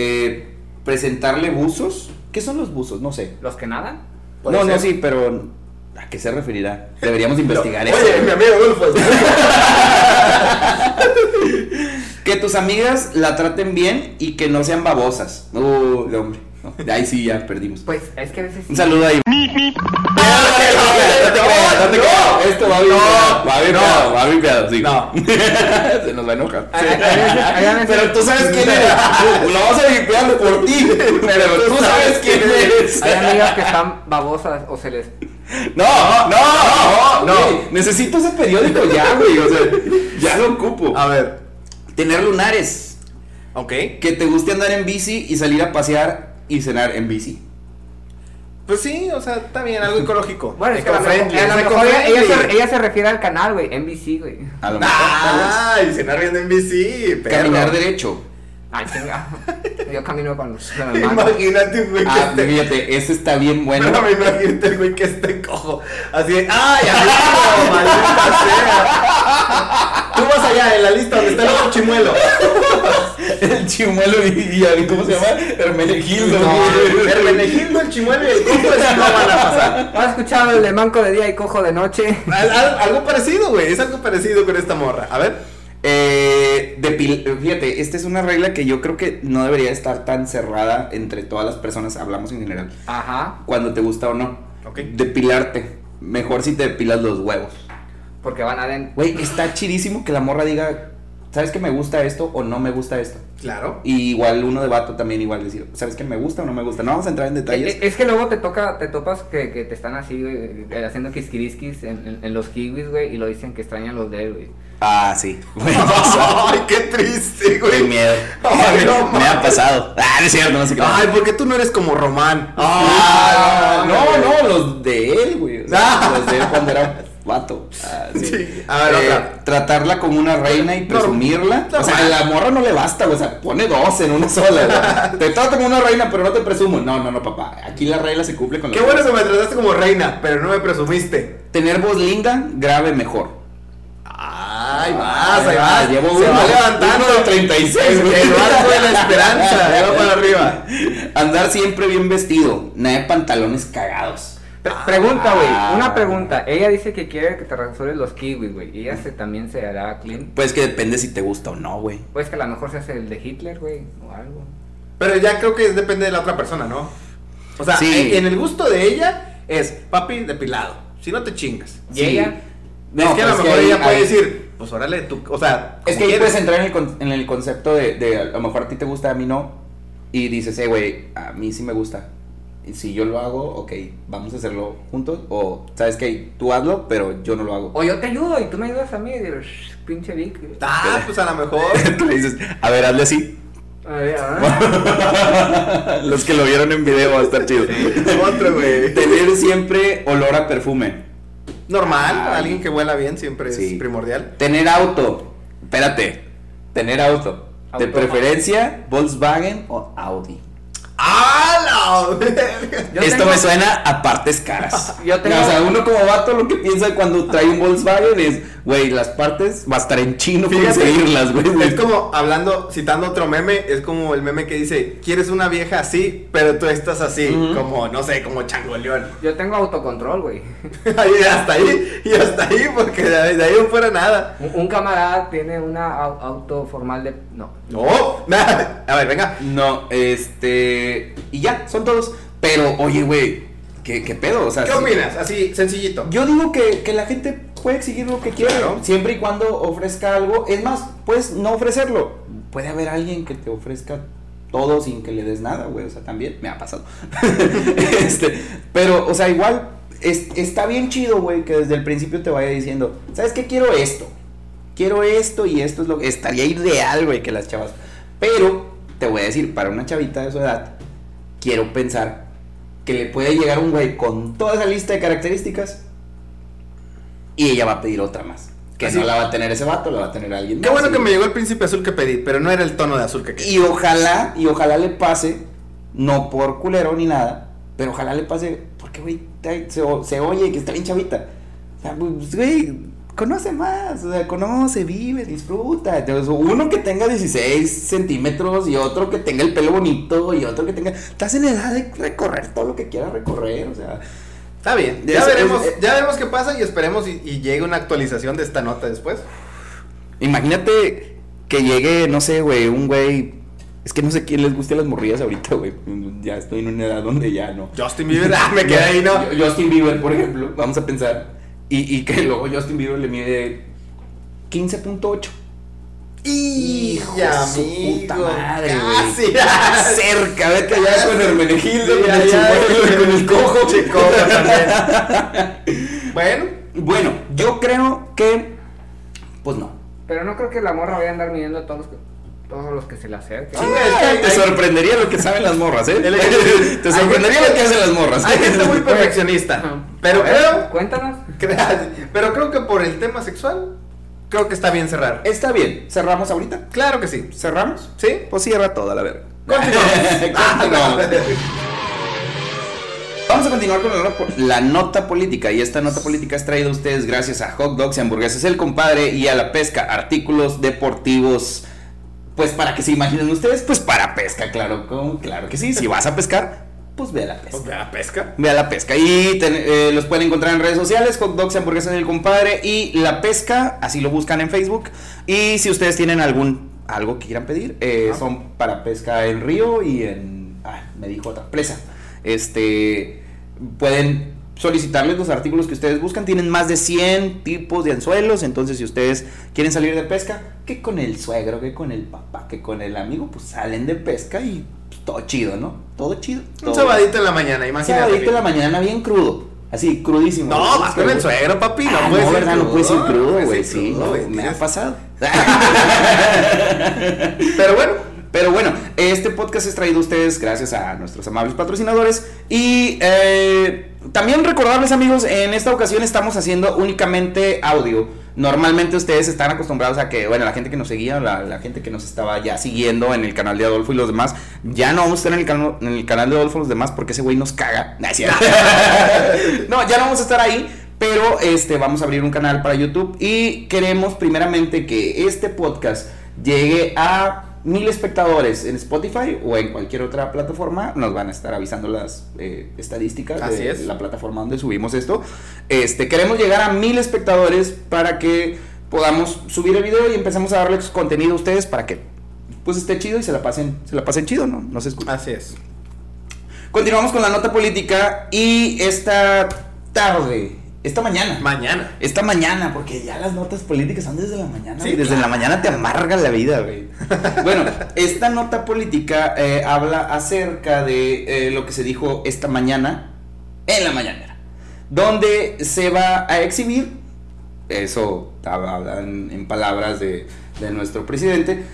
Eh, presentarle buzos. ¿Qué son los buzos? No sé. ¿Los que nadan? No, no, sí, pero ¿a qué se referirá? Deberíamos investigar eso. Oye, mi amigo Adolfo. Que tus amigas la traten bien y que no sean babosas. Uh, hombre. No, de ahí sí ya perdimos. Pues es que a veces. Un saludo ahí. Esto va bien. va bien, no. va bien, pedo, sí. No. Se nos va a enojar. Veces- hay veces- Pero tú sabes quién eres. Lo vamos a limpiar por ti. Pero tú sabes quién eres. Hay amigas que están babosas o se les. No, no, no, no. güey. Necesito ese periódico ya, güey. O sea, ya lo ocupo. A ver. Tener lunares. Ok. Que te guste andar en bici y salir a pasear y cenar en bici. Pues sí, o sea, está bien, algo ecológico. Bueno, es que a lo mejor, Eco-friendly, a lo es mejor ella, ella se, ella se refiere al canal, güey. NBC, güey. A lo mejor. Ah, y cenar viendo en bici, perro. Caminar derecho. Ay. Yo camino con los. Imagínate un güey que Ah, esté. fíjate, ese está bien bueno. Bueno, me imagínate el güey que esté cojo. Así de, ¡ay, amigo! ¡Maldita sea! Tú vas allá en la lista donde está el otro chimuelo. El chimuelo y, y- ¿cómo se llama? Hermenegildo. No, güey. Hermenegildo, el chimuelo y el cojo eso no van a pasar. ¿Has escuchado el de manco de día y cojo de noche? Al- al- algo parecido, güey. Es algo parecido con esta morra. A ver. Eh, depil- fíjate, esta es una regla que yo creo que no debería estar tan cerrada entre todas las personas, hablamos en general, Ajá. cuando te gusta o no. Ok. Depilarte. Mejor si te depilas los huevos. Porque van adentro. Güey, está chidísimo que la morra diga, ¿sabes que me gusta esto o no me gusta esto? Claro. Y igual uno de vato también igual decir, ¿sabes que me gusta o no me gusta? No vamos a entrar en detalles. Es, es que luego te toca, te topas que, que te están así, güey, eh, haciendo quisquiriskis en, en, en los kiwis, güey, y lo dicen que extrañan los de él, güey. Ah, sí. Pasado. Ay, qué triste, Qué güey. miedo. Ay, no me ha pasado. Ah, no es cierto, no sé qué. Ay, ¿por qué tú no eres como Román? Ah, no, no, los de él, güey. O sea, Ah. Los de él cuando era vato. Ah, sí. Sí. A ver, Eh, otra. Tratarla como una reina y presumirla. O sea, a la morra no le basta, güey. O sea, pone dos en una sola. Te trato como una reina, pero no te presumo. No, no, no, papá. Aquí la regla se cumple con Qué las bueno que me trataste como reina, pero no me presumiste. Tener voz linda, grave mejor. Ay, vas, ahí vas. Llevo Se uno, va levantando. de 36, El, el barco de la esperanza. va para arriba. Andar siempre bien vestido. Nada de pantalones cagados. Pre- pregunta, güey, Ah. una pregunta. Ella dice que quiere que te resuelves los kiwis, güey. Y ella se, también se hará clean. Pues que depende si te gusta o no, güey. Pues que a lo mejor se hace el de Hitler, güey, o algo. Pero ya creo que depende de la otra persona, ¿no? O sea, Sí. en, en el gusto de ella es papi depilado. Si no te chingas. ¿Y ella? No, es que a pues lo mejor ahí- ella puede ahí- decir, pues órale, tú, o sea, Es que quieres. puedes entrar en el, con- en el concepto de, de a lo mejor a ti te gusta, a mí no. Y dices, eh, güey, a mí sí me gusta. Si yo lo hago, ok, vamos a hacerlo juntos. O, ¿sabes qué? Tú hazlo, pero yo no lo hago. O yo te ayudo y tú me ayudas a mí. Y digo, "Shh, pinche Vic. Ah, pues a lo mejor. Tú le dices, a ver, hazle así. A ver, ah. Los que lo vieron en video va a estar chido. Otro, güey. Tener siempre olor a perfume. Normal, Ay. alguien que huela bien siempre Sí. es primordial. Tener auto. Espérate. Tener auto. De preferencia, Volkswagen o Audi. ¡Ah, la Esto tengo- me suena a partes caras. Yo tengo- O sea, uno como vato lo que piensa cuando trae un Volkswagen es, güey, las partes va a estar en chino Fíjate, conseguirlas, güey. Es como hablando, citando otro meme, es como el meme que dice, quieres una vieja así, pero tú estás así, como, no sé, como changoleón. Yo tengo autocontrol, güey. y hasta ahí, y hasta ahí, porque de ahí, de ahí no fuera nada. Un, un camarada tiene una au- auto formal de. No. No, nada. A ver, venga. No, este. Y ya, son todos. Pero, oye, güey, ¿qué, qué pedo? O sea, ¿Qué opinas? Así, sencillito. Yo digo que, que la gente puede exigir lo que quiera, Claro. siempre y cuando ofrezca algo. Es más, puedes no ofrecerlo. Puede haber alguien que te ofrezca todo sin que le des nada, güey. O sea, también me ha pasado. este, pero, o sea, igual es- está bien chido, güey, que desde el principio te vaya diciendo, ¿sabes qué? Quiero esto. Quiero esto y esto es lo que estaría ideal, güey, que las chavas. Pero, te voy a decir, para una chavita de su edad, quiero pensar que le puede llegar un güey con toda esa lista de características y ella va a pedir otra más. Que Así- no la va a tener ese vato, la va a tener alguien Qué más, bueno y- que me llegó el príncipe azul que pedí, pero no era el tono de azul que quería. Y ojalá, y ojalá le pase, no por culero ni nada, pero ojalá le pase, porque, güey, se, se oye que está bien chavita. O sea, pues, güey, conoce más, o sea, conoce, vive, disfruta. Entonces, uno que tenga 16 centímetros y otro que tenga el pelo bonito y otro que tenga... Estás en edad de recorrer todo lo que quieras recorrer, o sea... Está bien, ya es- veremos, es- ya veremos qué pasa y esperemos y, y llegue una actualización de esta nota después. Imagínate que llegue, no sé, güey, un güey... Es que no sé quién les guste las morrillas ahorita, güey. Ya estoy en una edad donde ya no. Justin Bieber, ah, me quedé ahí, ¿no? Justin Bieber, por ejemplo, vamos a pensar. Y, y que luego Justin Bieber le mide 15.8. Hijo ya, de su puta madre, Casi. güey. Cerca, vete allá con Hermenegildo, Sí, con el chimuelo y con el cojo. También. bueno, Bueno, yo creo que. Pues no. Pero no creo que la morra vaya a andar midiendo a todos los que, todos los que se le acerquen. Sí, Ah, es que hay- te hay- sorprendería lo que saben las morras, ¿eh? Te sorprendería lo que hacen las morras. hay gente muy perfeccionista. Pero ver, creo, Cuéntanos. pero creo que por el tema sexual, creo que está bien cerrar. Está bien, cerramos ahorita. Claro que sí. ¿Cerramos? ¿Sí? Pues cierra toda la verga. Continuamos. Vamos a continuar con la, nota- la nota política y esta nota política es traída a ustedes gracias a Hot Dogs y Hamburguesas El Compadre y a la pesca, artículos deportivos. Pues para que se imaginen ustedes, pues para pesca, claro, claro que sí. Si vas a pescar, pues ve a la pesca. Pues, ¿La pesca? Ve a la pesca. Y ten- eh, los pueden encontrar en redes sociales, Hot Dogs, Hamburguesas del Compadre y La Pesca, así lo buscan en Facebook. Y si ustedes tienen algún algo que quieran pedir, eh, Ah. son para pesca en río y en... Ah, me dijo otra, presa. Este, pueden solicitarles los artículos que ustedes buscan. Tienen más de 100 tipos de anzuelos, entonces si ustedes quieren salir de pesca, que con el suegro, que con el papá, que con el amigo, pues salen de pesca y pues, todo chido, ¿no? Todo chido. Un sabadito en la mañana, imagínate. Sabadito en la mañana bien crudo. Así, crudísimo. No, vas con el suegro, papi. No Ah, no, ¿verdad? No crudo, puedes ir no crudo, güey. Sí, no, me ha pasado. Pero bueno, Pero bueno, este podcast es traído a ustedes gracias a nuestros amables patrocinadores. Y eh, también recordarles, amigos, en esta ocasión estamos haciendo únicamente audio. Normalmente ustedes están acostumbrados a que, bueno, la gente que nos seguía, la, la gente que nos estaba ya siguiendo en el canal de Adolfo y los demás, ya no vamos a estar en el, en el canal de Adolfo y los demás porque ese güey nos caga. No, ya no vamos a estar ahí. Pero este, vamos a abrir un canal para YouTube y queremos primeramente que este podcast llegue a mil espectadores en Spotify o en cualquier otra plataforma. Nos van a estar avisando las eh, estadísticas Así de es. la plataforma donde subimos esto. Este, queremos llegar a mil espectadores para que podamos subir el video y empecemos a darles contenido a ustedes para que pues esté chido y se la pasen, se la pasen chido, ¿no? No se escucha. así es. Continuamos con la nota política y esta tarde, esta mañana. Mañana. Esta mañana, porque ya las notas políticas son desde la mañana. Sí, güey. desde claro. la mañana te amarga la vida, güey. bueno, esta nota política eh, habla acerca de eh, lo que se dijo esta mañana en la mañanera, donde se va a exhibir, eso hablan en palabras de, de nuestro presidente,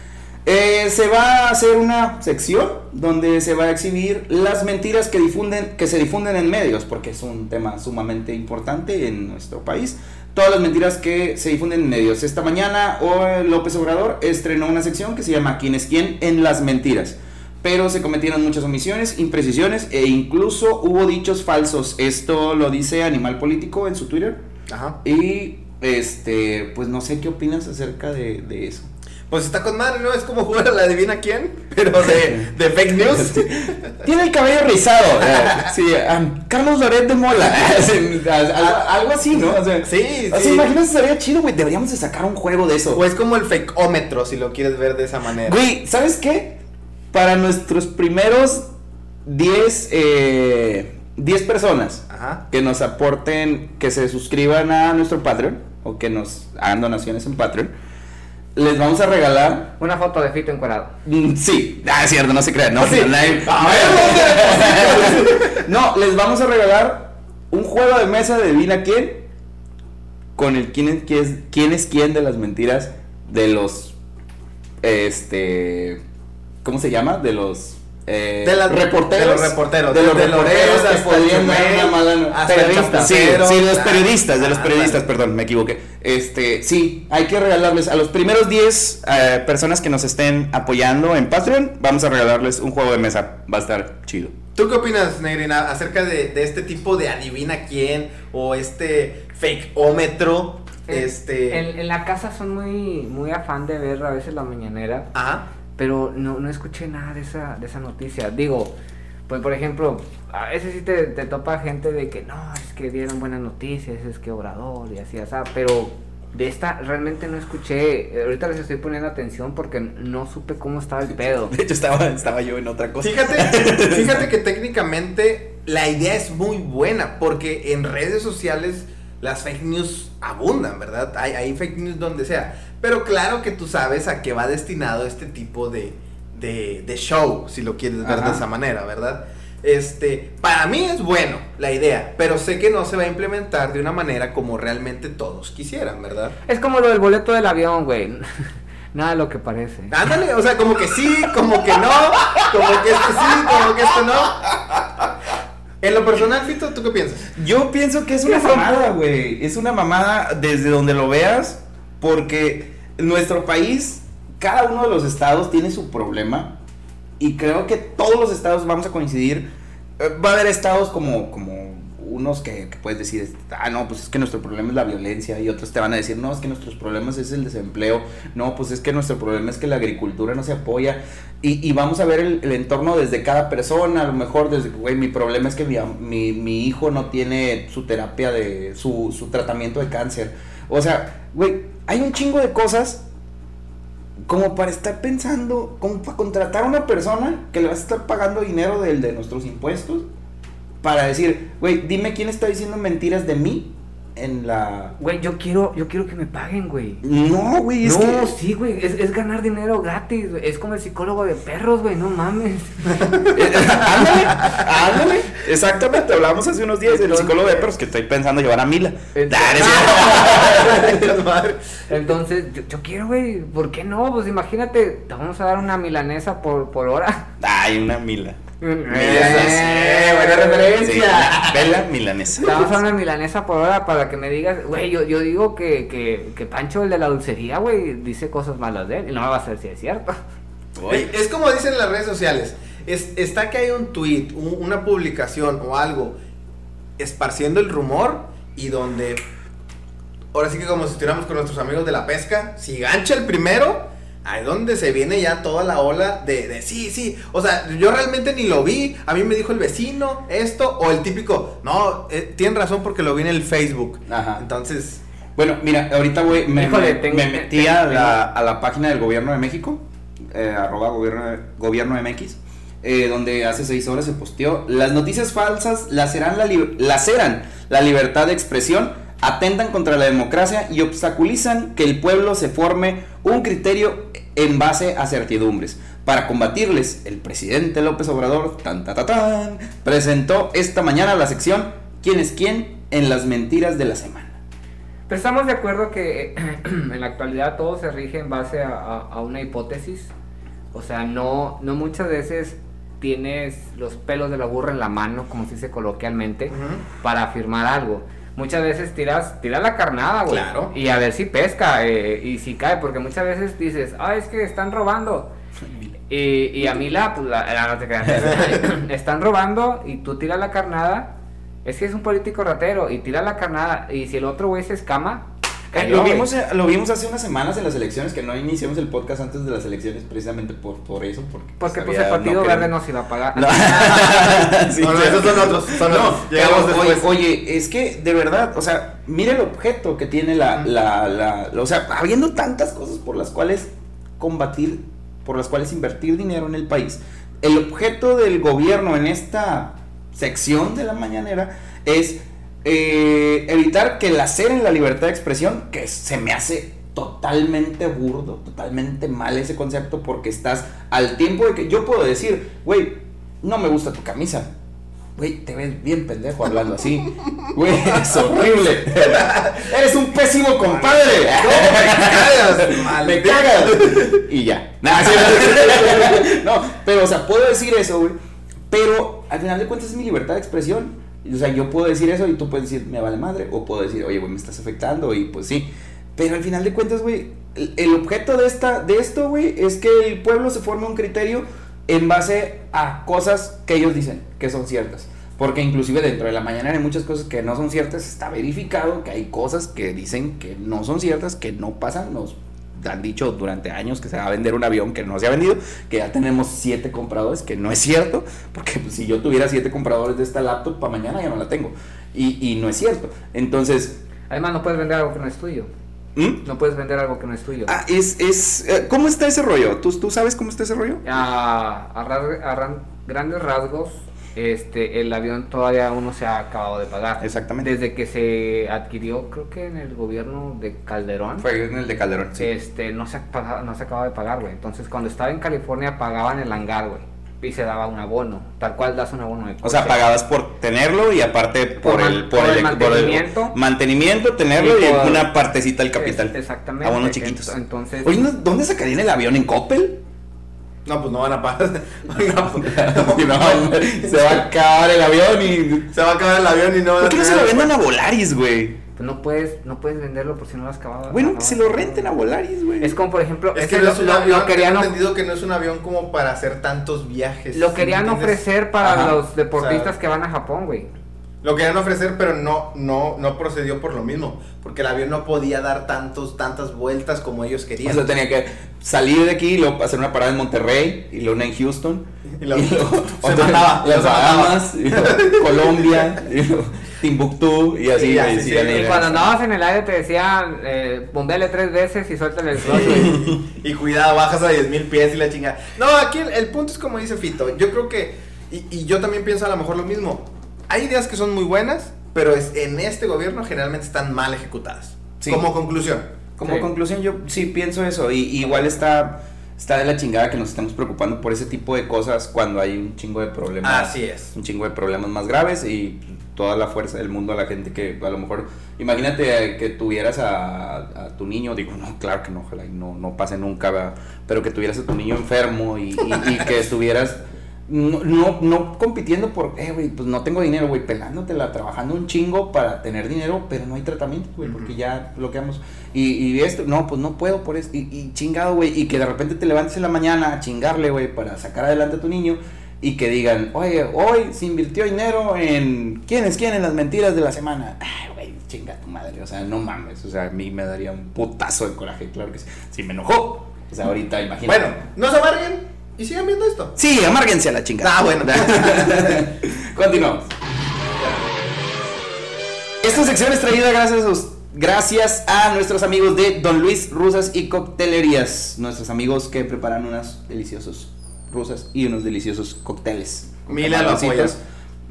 eh, se va a hacer una sección donde se va a exhibir las mentiras que difunden, que se difunden en medios, porque es un tema sumamente importante en nuestro país. Todas las mentiras que se difunden en medios. Esta mañana López Obrador estrenó una sección que se llama ¿Quién es quién? en las mentiras. Pero se cometieron muchas omisiones, imprecisiones e incluso hubo dichos falsos. Esto lo dice Animal Político en su Twitter. Ajá. Y este, pues no sé qué opinas acerca de, de eso. Pues está con madre, ¿no? Es como jugar a la adivina quién, pero de, de fake news. Tiene el cabello rizado. eh, sí, um, Carlos Loret de Mola. Sí, algo, algo así, ¿no? O sea, Sí, o sea, sí. imagínate, sería chido, güey. Deberíamos de sacar un juego de eso. O es como el fakeómetro, si lo quieres ver de esa manera. Güey, ¿sabes qué? Para nuestros primeros 10 eh, 10 personas Ajá. que nos aporten, que se suscriban a nuestro Patreon o que nos hagan donaciones en Patreon, les vamos a regalar Una foto de Fito encuerado. Mm, Sí, ah, es cierto, no se crean, no, sí. les vamos a regalar un juego de mesa de Divina quién con el quién es, quién es, quién es quién de las mentiras de los este ¿cómo se llama? De los eh, De las- reporteros. de los reporteros, De los los reporteros que podrían dar una mala. Sí, sí, de los Ah, periodistas, de los periodistas, perdón, me equivoqué. Este, sí, hay que regalarles a los primeros 10 eh, personas que nos estén apoyando en Patreon, vamos a regalarles un juego de mesa. Va a estar chido. ¿Tú qué opinas, Negrina, acerca de, de este tipo de adivina quién o este fakeómetro? Este. En, en la casa son muy, muy afán de ver a veces la mañanera, Ajá. Pero no, no escuché nada de esa, de esa noticia. Digo, pues por ejemplo, a veces sí te, te topa gente de que no, es que dieron buenas noticias, es que Obrador y así, así, pero de esta realmente no escuché. Ahorita les estoy poniendo atención porque no supe cómo estaba el pedo. De hecho, estaba, estaba yo en otra cosa. Fíjate, fíjate que técnicamente la idea es muy buena porque en redes sociales las fake news abundan, ¿verdad? Hay, hay fake news donde sea. Pero claro que tú sabes a qué va destinado este tipo de, de, de show, si lo quieres ver Ajá. de esa manera, ¿verdad? Este, para mí es bueno la idea, pero sé que no se va a implementar de una manera como realmente todos quisieran, ¿verdad? Es como lo del boleto del avión, güey. Nada de lo que parece. Ándale, o sea, como que sí, como que no, como que esto sí, como que esto no. En lo personal, Fito, ¿tú qué piensas? Yo pienso que es una mamada, güey. Es una mamada desde donde lo veas, porque nuestro país, cada uno de los estados tiene su problema. Y creo que todos los estados vamos a coincidir. Eh, Va a haber estados como, como unos que, puedes decir, ah, no, pues es que nuestro problema es la violencia. Y otros te van a decir, no, es que nuestros problemas es el desempleo. No, pues es que nuestro problema es que la agricultura no se apoya. Y, y vamos a ver el, entorno desde cada persona. A lo mejor, desde, güey, mi problema es que mi, mi, mi hijo no tiene su terapia de, su, su tratamiento de cáncer. O sea, güey, hay un chingo de cosas como para estar pensando, como para contratar a una persona que le vas a estar pagando dinero del de nuestros impuestos para decir, güey, dime quién está diciendo mentiras de mí en la... Güey, yo quiero, yo quiero que me paguen, güey. No, güey, es no, que... sí, güey, es, es ganar dinero gratis, güey. Es como el psicólogo de perros, güey, no mames. ándale, ándale. Exactamente, hablábamos hace unos días del psicólogo de perros que estoy pensando llevar a Mila. Entonces-. Entonces, yo, yo quiero, güey, ¿por qué no? Pues imagínate, te vamos a dar una milanesa por, por hora. Ay, una Mila. Eh, buena referencia. Vela milanesa. A dar una milanesa por hora para que me digas, güey, yo, yo digo que, que, que Pancho, el de la dulcería, güey, dice cosas malas de él. Y no me va a hacer si es cierto. Oye, Es, como dicen en las redes sociales. Es, está que hay un tweet, un- una publicación o algo esparciendo el rumor y donde ahora sí que como si estuviéramos con nuestros amigos de la pesca, si gancha el primero, ahí donde se viene ya toda la ola de, de sí, sí. O sea, yo realmente ni lo vi, a mí me dijo el vecino esto o el típico, no, eh, tienen razón porque lo vi en el Facebook. Ajá. Entonces, Bueno, mira, ahorita voy, me, Híjole, me- tengo- me metí tengo- a la, a la página del gobierno de México, eh, arroba gobierno, gobierno MX, eh, donde hace seis horas se posteó, las noticias falsas laceran la, li- laceran la libertad de expresión, atentan contra la democracia y obstaculizan que el pueblo se forme un criterio en base a certidumbres. Para combatirles, el presidente López Obrador, tan, ta, ta, tan, presentó esta mañana la sección ¿Quién es quién? en las mentiras de la semana. Pero estamos de acuerdo que en la actualidad todo se rige en base a, a- a una hipótesis. O sea, no, no muchas veces tienes los pelos de la burra en la mano, como se dice coloquialmente, Ujú. para afirmar algo. Muchas veces tiras, tiras la carnada, güey. Claro. Y a ver si pesca eh, y si cae, porque muchas veces dices, ah, es que están robando. Y, y a mí la, pues la, la- no te creas. están robando y tú tiras la carnada. Es que es un político ratero y tira la carnada. Y si el otro güey se escama, Eh, lo, vimos, eh, lo vimos hace unas semanas en las elecciones, que no iniciamos el podcast antes de las elecciones precisamente por, por eso. Porque, Porque pues el Partido no Verde nos iba a pagar. No. Sí, No, no, sí. esos son otros, son No, otros. Llegamos después. Oye, oye, es que de verdad, o sea, mire el objeto que tiene la, Ujú. la, la, la- o sea, habiendo tantas cosas por las cuales combatir, por las cuales invertir dinero en el país, el objeto del gobierno en esta sección de la mañanera es eh, evitar que laceren la libertad de expresión, que se me hace totalmente burdo, totalmente mal ese concepto, porque estás al tiempo de que yo puedo decir, güey, no me gusta tu camisa. Güey, te ves bien pendejo hablando así. Güey, es horrible. Eres un pésimo compadre. cagas, me cagas. Y ya. No, pero, o sea, puedo decir eso, güey. Pero al final de cuentas es mi libertad de expresión. O sea, yo puedo decir eso y tú puedes decir, me vale madre. O puedo decir, oye, güey, me estás afectando. Y pues sí. Pero al final de cuentas, güey, el, objeto de, esta, de esto, güey, es que el pueblo se forme un criterio en base a cosas que ellos dicen que son ciertas. Porque inclusive dentro de la mañana hay muchas cosas que no son ciertas. Está verificado que hay cosas que dicen que no son ciertas, que no pasan. Nos han dicho durante años que se va a vender un avión que no se ha vendido, que ya tenemos siete compradores, que no es cierto, porque pues, si yo tuviera siete compradores de esta laptop, para mañana ya no la tengo. Y, y no es cierto. Entonces, Además, no puedes vender algo que no es tuyo. ¿mm? No puedes vender algo que no es tuyo. Ah, es, es, eh, ¿cómo está ese rollo? ¿Tú, ¿Tú sabes cómo está ese rollo? A, a ras- a ran- grandes rasgos, este, el avión todavía aún no se ha acabado de pagar. Exactamente. Desde que se adquirió, creo que en el gobierno de Calderón, Fue en el de Calderón, sí. este, no se, ha pagado- no se acaba de pagar, güey. Entonces, cuando estaba en California, pagaban el hangar, güey. Y se daba un abono, tal cual das un abono de O sea, pagabas por tenerlo y aparte por, Por el, por, por el el, mantenimiento. mantenimiento, tenerlo Y y, por- una partecita del capital. Es- exactamente. Abonos chiquitos. Ent- entonces- Oye, ¿no- ¿dónde sacarían el avión? ¿En Coppel? No, pues no van a pagar. No, pues, No, se va a acabar el avión y... Se va a acabar el avión y no van ¿Por qué no se lo vendan a Volaris, güey? Pues no puedes, no puedes venderlo por si no lo has acabado. Bueno, no, que se no. lo renten a Volaris, güey. Es como, por ejemplo, Es que no es un lo- avión, lo querían, entendido que no es un avión como para hacer tantos viajes. lo querían ofrecer para Ajá. los deportistas O sea, que van a Japón, güey. Lo querían ofrecer, pero no, no, no procedió por lo mismo. Porque el avión no podía dar tantos, tantas vueltas como ellos O querían. sea, tenía que salir de aquí y luego hacer una parada en Monterrey y luego una en Houston. Y luego- se otra- mataba, Las. Bahamas, y luego Colombia, y luego Timbuktu y así. Sí, sí, sí. Y cuando andabas en el aire te decían, eh, bombeale tres veces y suéltale el güey. y cuidado, bajas a 10 mil pies y la chingada. No, aquí el, el punto es como dice Fito. Yo creo que, y, y yo también pienso a lo mejor lo mismo. Hay ideas que son muy buenas, pero es, en este gobierno generalmente están mal ejecutadas. Sí. Como conclusión. Como Sí. conclusión, yo sí pienso eso. Y, y igual está, está de la chingada que nos estemos preocupando por ese tipo de cosas cuando hay un chingo de problemas. Así es. Un chingo de problemas más graves y toda la fuerza del mundo a la gente que a lo mejor. Imagínate eh, que tuvieras a, a tu niño, digo, no, claro que no, ojalá y no, no pase nunca, ¿verdad? pero que tuvieras a tu niño enfermo y, y- y que estuvieras. No, no, no compitiendo por, eh, güey, pues no tengo dinero, güey, pelándotela, trabajando un chingo para tener dinero, pero no hay tratamiento, güey, porque ya bloqueamos. Y, y esto, no, pues no puedo por esto, y, y chingado, güey, y que de repente te levantes en la mañana a chingarle, güey, para sacar adelante a tu niño, y que digan, oye, hoy se invirtió dinero en, ¿quiénes quieren las mentiras de la semana? Ay, güey, chinga tu madre, o sea, no mames, o sea, a mí me daría un putazo de coraje, claro que sí, si me enojó, o sea, ahorita imagínate. Bueno, no se amarguen y sigan viendo esto. Sí, amárguense a la chingada. Ah, bueno. Continuamos. Esta sección es traída gracias a, gracias a nuestros amigos de Don Luis Rusas y Coctelerías. Nuestros amigos que preparan unas deliciosos rusas y unos deliciosos cócteles. Mila lo camaroncitos.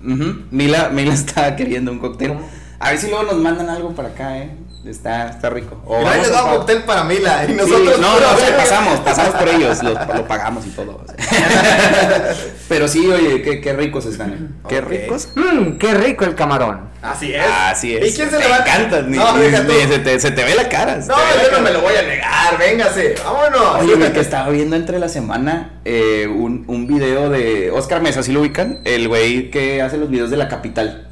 Ujú, Mila, Mila está queriendo un cóctel. ¿Cómo? A ver si luego nos mandan algo para acá, eh. Está, está rico. O vamos les da un cóctel para Mila y Sí, nosotros. no, no, o sea, pasamos, pasamos por ellos, lo, lo pagamos y todo. o sea. Pero sí, oye, qué, qué ricos están. ¿eh? Qué ricos. Mmm, qué rico el camarón. Así es. Así es. ¿Y quién se te le va encantan, ni- No, ni- ni se, te, se te ve la cara. No, yo no cara. me lo voy a negar. Véngase. Vámonos. Oye, güey, que estaba viendo entre la semana eh, un, un video de Oscar Mesa, ¿sí lo ubican? El güey que hace los videos de la capital.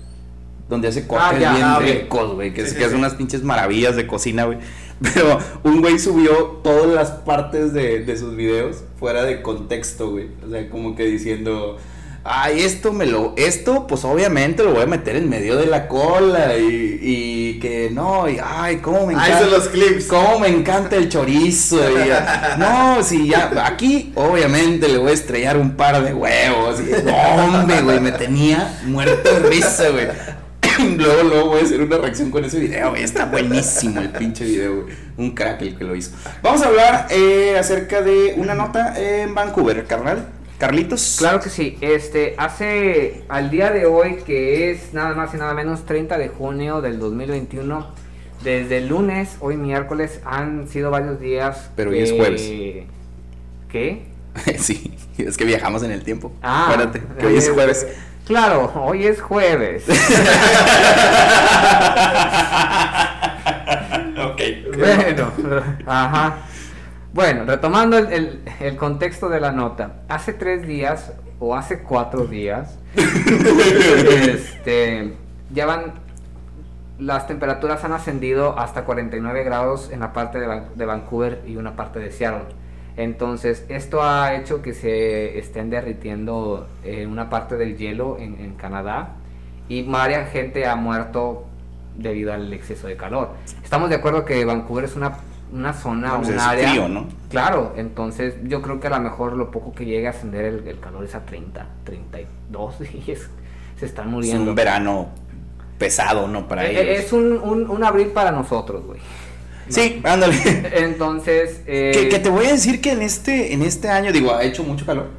Donde hace cortes ya, bien ah, ricos, güey. Que, Sí, es- sí, que hace unas pinches maravillas de cocina, güey. Pero un güey subió todas las partes de, de sus videos fuera de contexto, güey. O sea, como que diciendo. Ay, esto me lo. Esto, pues obviamente lo voy a meter en medio de la cola. Y, y que no, y ay, cómo me Ahí encanta. son los clips. Cómo me encanta el chorizo. y no, si ya, aquí obviamente le voy a estrellar un par de huevos. y- no, hombre, güey, me tenía muerto de risa, güey. luego, luego voy a hacer una reacción con ese video, güey. Está buenísimo el pinche video, güey. Un crack el que lo hizo. Vamos a hablar eh, acerca de una nota en Vancouver, carnal. Carlitos. Claro que sí, este, hace, al día de hoy, que es nada más y nada menos 30 de junio del 2021, desde el lunes, hoy miércoles, han sido varios días. Pero hoy es jueves. ¿Qué? sí, es que viajamos en el tiempo. Ah, Acuérdate, que hoy es eh, jueves. Claro, hoy es jueves. ok. bueno, ajá. Bueno, retomando el, el- el contexto de la nota. Hace tres días o hace cuatro días, este, ya van, las temperaturas han ascendido hasta 49 grados en la parte de, de Vancouver y una parte de Seattle. Entonces, esto ha hecho que se estén derritiendo eh, una parte del hielo en, en Canadá y varias gente ha muerto debido al exceso de calor. Estamos de acuerdo que Vancouver es una, una zona, Pues un es área... frío, ¿no? Claro, entonces yo creo que a lo mejor lo poco que llegue a ascender el, el calor es a 30, 32 y es- se están Es muriendo. un verano pesado, ¿no? Para Eh, ellos. es un, un, un abril para nosotros, güey. Sí, ándale. Entonces, eh, que, que te voy a decir que en este, en este año, digo, ha hecho mucho calor,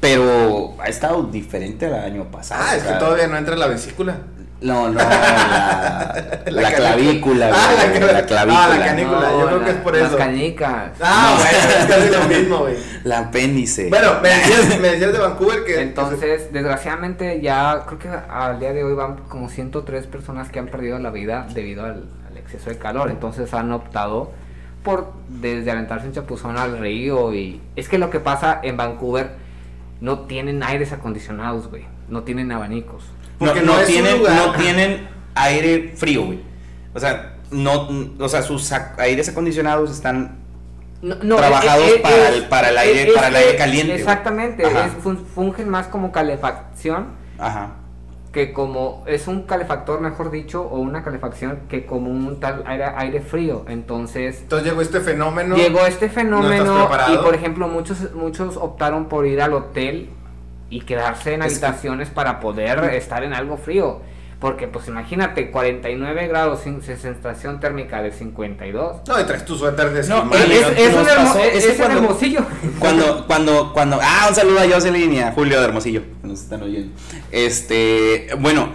pero ha estado diferente al año pasado. Ah, es que todavía no entra la vesícula. No, no, la, la La clavícula, Ah, la güey, cla- la clavícula. ah, la canícula. yo creo que es por las eso. canicas. Ah, bueno, es casi lo mismo, güey. La apéndice. Bueno, me decías, me decías de Vancouver que. Entonces, desgraciadamente ya creo que al día de hoy van como 103 personas que han perdido la vida debido al exceso de calor. Entonces han optado por desde aventarse un chapuzón al río y es que lo que pasa en Vancouver no tienen aires acondicionados, güey. No tienen abanicos. porque no tienen, no tienen aire frío, güey. O sea, no, o sea, sus aires acondicionados están No, no, Trabajados es- es- para el- para el aire- es para el aire caliente. Exactamente, Ajá. es- fun- fungen más como calefacción Ajá. Que como es un calefactor, mejor dicho, o una calefacción que como un tal aire, aire frío. Entonces, Entonces llegó este fenómeno. llegó este ¿No fenómeno y por ejemplo muchos muchos optaron por ir al hotel y quedarse en Es que- habitaciones para poder estar en algo frío. Porque pues imagínate, 49 grados sin sensación térmica de 52. No, y traes tu suéter de No, es, un hermo- es- que cuando- hermosillo. Cuando, cuando, cuando, ah, un saludo a Jocelyn y a Julio de Hermosillo, nos están oyendo. Este, bueno,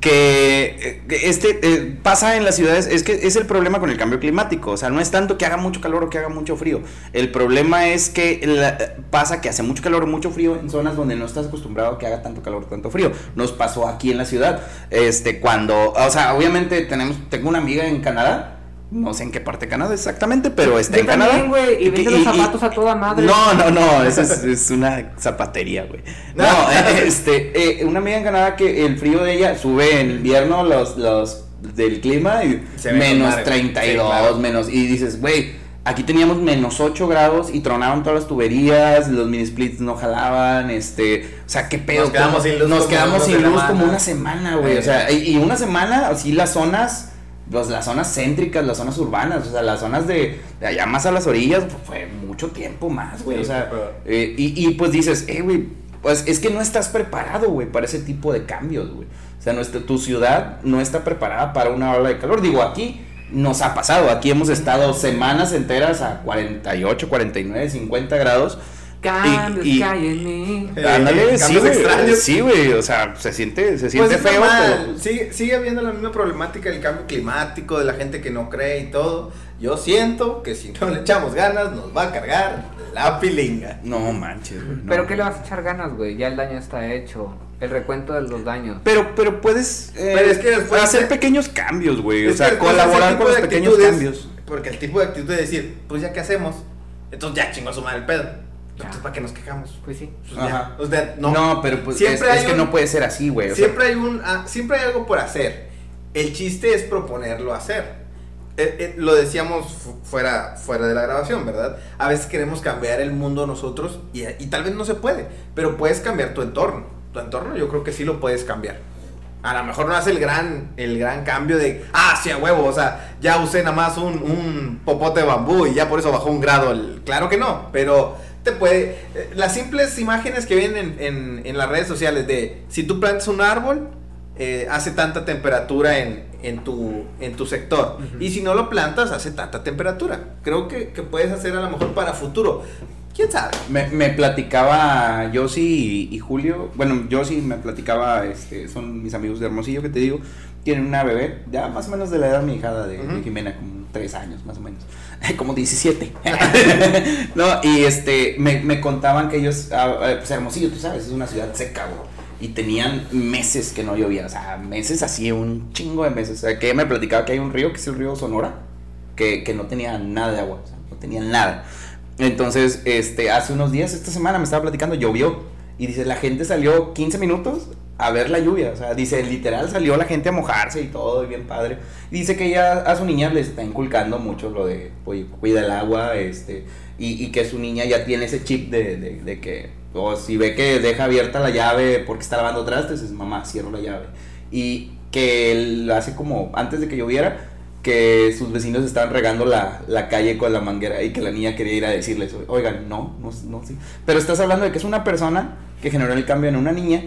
que eh, este eh, pasa en las ciudades, es que es el problema con el cambio climático, o sea, no es tanto que haga mucho calor o que haga mucho frío, el problema es que pasa que hace mucho calor o mucho frío en zonas donde no estás acostumbrado a que haga tanto calor o tanto frío. Nos pasó aquí en la ciudad, este, cuando, o sea, obviamente tenemos, tengo una amiga en Canadá. No sé en qué parte de Canadá exactamente, pero está Yo en también, Canadá. güey, y vende los zapatos a toda madre. No, no, no, eso es, es una zapatería, güey. No, eh, este, eh, una amiga en Canadá que el frío de ella sube en invierno los, los del clima y Se menos madre. 32, Sí, claro. menos, y dices, güey, aquí teníamos menos 8 grados y tronaban todas las tuberías, los mini splits no jalaban, este, o sea, qué pedo. Nos quedamos sin luz Nos como quedamos sin luz semana. como una semana, güey, Eh. o sea, y, y una semana, así las zonas... Pues las zonas céntricas, las zonas urbanas, o sea, las zonas de, de allá más a las orillas, pues, fue mucho tiempo más, güey. Sí, o sea, eh, y, y, pues dices, eh, güey, pues es que no estás preparado, güey, para ese tipo de cambios, güey. O sea, nuestra, tu ciudad no está preparada para una ola de calor. Digo, aquí nos ha pasado, aquí hemos estado semanas enteras a 48, 49, 50 grados. Cambios y- que hay en mí. Eh, Ándale, sí, cambios güey. extraños. Sí, güey, o sea, se siente, se siente Pues es feo, pero, sigue, sigue habiendo la misma problemática del cambio climático, de la gente que no cree y todo. Yo siento que si no le echamos ganas, nos va a cargar la pilinga. no manches, güey. no. Pero ¿qué le vas a echar ganas, güey? Ya el daño está hecho. El recuento de los daños. Pero, pero puedes eh, Pero es que después- hacer pequeños cambios, güey. O sea, colaborar con los pequeños cambios. Porque el tipo de actitud de decir, pues ya qué hacemos, entonces ya chingó a su madre el pedo. Entonces, ¿para qué nos quejamos? Pues sí. Pues Ajá. ya. O sea, No, no. pero pues Siempre es, es que un- no puede ser así, güey. o sea, Siempre hay un ah, siempre hay algo por hacer. El chiste es proponerlo hacer. Eh, eh, lo decíamos fu- fuera, fuera de la grabación, ¿verdad? A veces queremos cambiar el mundo nosotros y, y tal vez no se puede, pero puedes cambiar tu entorno. Tu entorno yo creo que sí lo puedes cambiar. A lo mejor no hace el gran, el gran cambio de, ah, sí, a huevo, o sea, ya usé nada más un, un popote de bambú y ya por eso bajó un grado. el- claro que no, pero te puede... Las simples imágenes que vienen en, en- en las redes sociales de, si tú plantas un árbol, eh, hace tanta temperatura en, en, tu, en tu sector. Y si no lo plantas, hace tanta temperatura. Creo que, que puedes hacer a lo mejor para futuro. ¿Quién sabe? Me, me platicaba Josi y, y Julio. Bueno, Josi me platicaba, este, son mis amigos de Hermosillo que te digo. Tienen una bebé, ya más o menos de la edad de mi hijada de, de. Jimena, como 3 años más o menos. como 17. no, y este, me, me contaban que ellos, ah, ah, pues Hermosillo, tú sabes, es una ciudad seca, güey. Y tenían meses que no llovía, o sea, meses así, un chingo de meses. O sea, que me platicaba que hay un río, que es el río Sonora, que, que no tenía nada de agua, no tenía nada. Entonces, este, hace unos días, esta semana me estaba platicando, llovió. Y dice, la gente salió 15 minutos a ver la lluvia. O sea, dice, literal salió la gente a mojarse y todo, y bien padre. Dice que ella a su niña le está inculcando mucho lo de, oye, cuida el agua, este, y, y que su niña ya tiene ese chip de, de, que, o si ve que deja abierta la llave porque está lavando trastes, es mamá, cierro la llave. Y que él hace como, antes de que lloviera, que sus vecinos estaban regando la, la calle con la manguera y que la niña quería ir a decirles, oigan, no, no, no, sí. Pero estás hablando de que es una persona que generó el cambio en una niña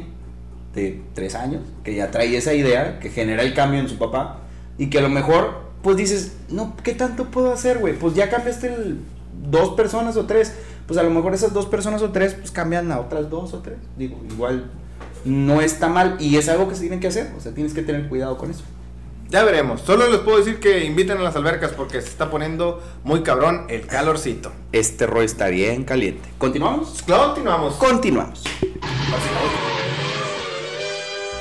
de tres años, que ya trae esa idea, que genera el cambio en su papá, y que a lo mejor, pues dices, no, ¿qué tanto puedo hacer, güey? Pues ya cambiaste el, dos personas o tres, pues a lo mejor esas dos personas o tres, pues cambian a otras dos o tres. Digo, igual no está mal y es algo que se tiene que hacer, o sea, tienes que tener cuidado con eso. Ya veremos. Solo les puedo decir que inviten a las albercas porque se está poniendo muy cabrón el calorcito. Este rollo está bien caliente. ¿Continuamos? Continuamos. Continuamos.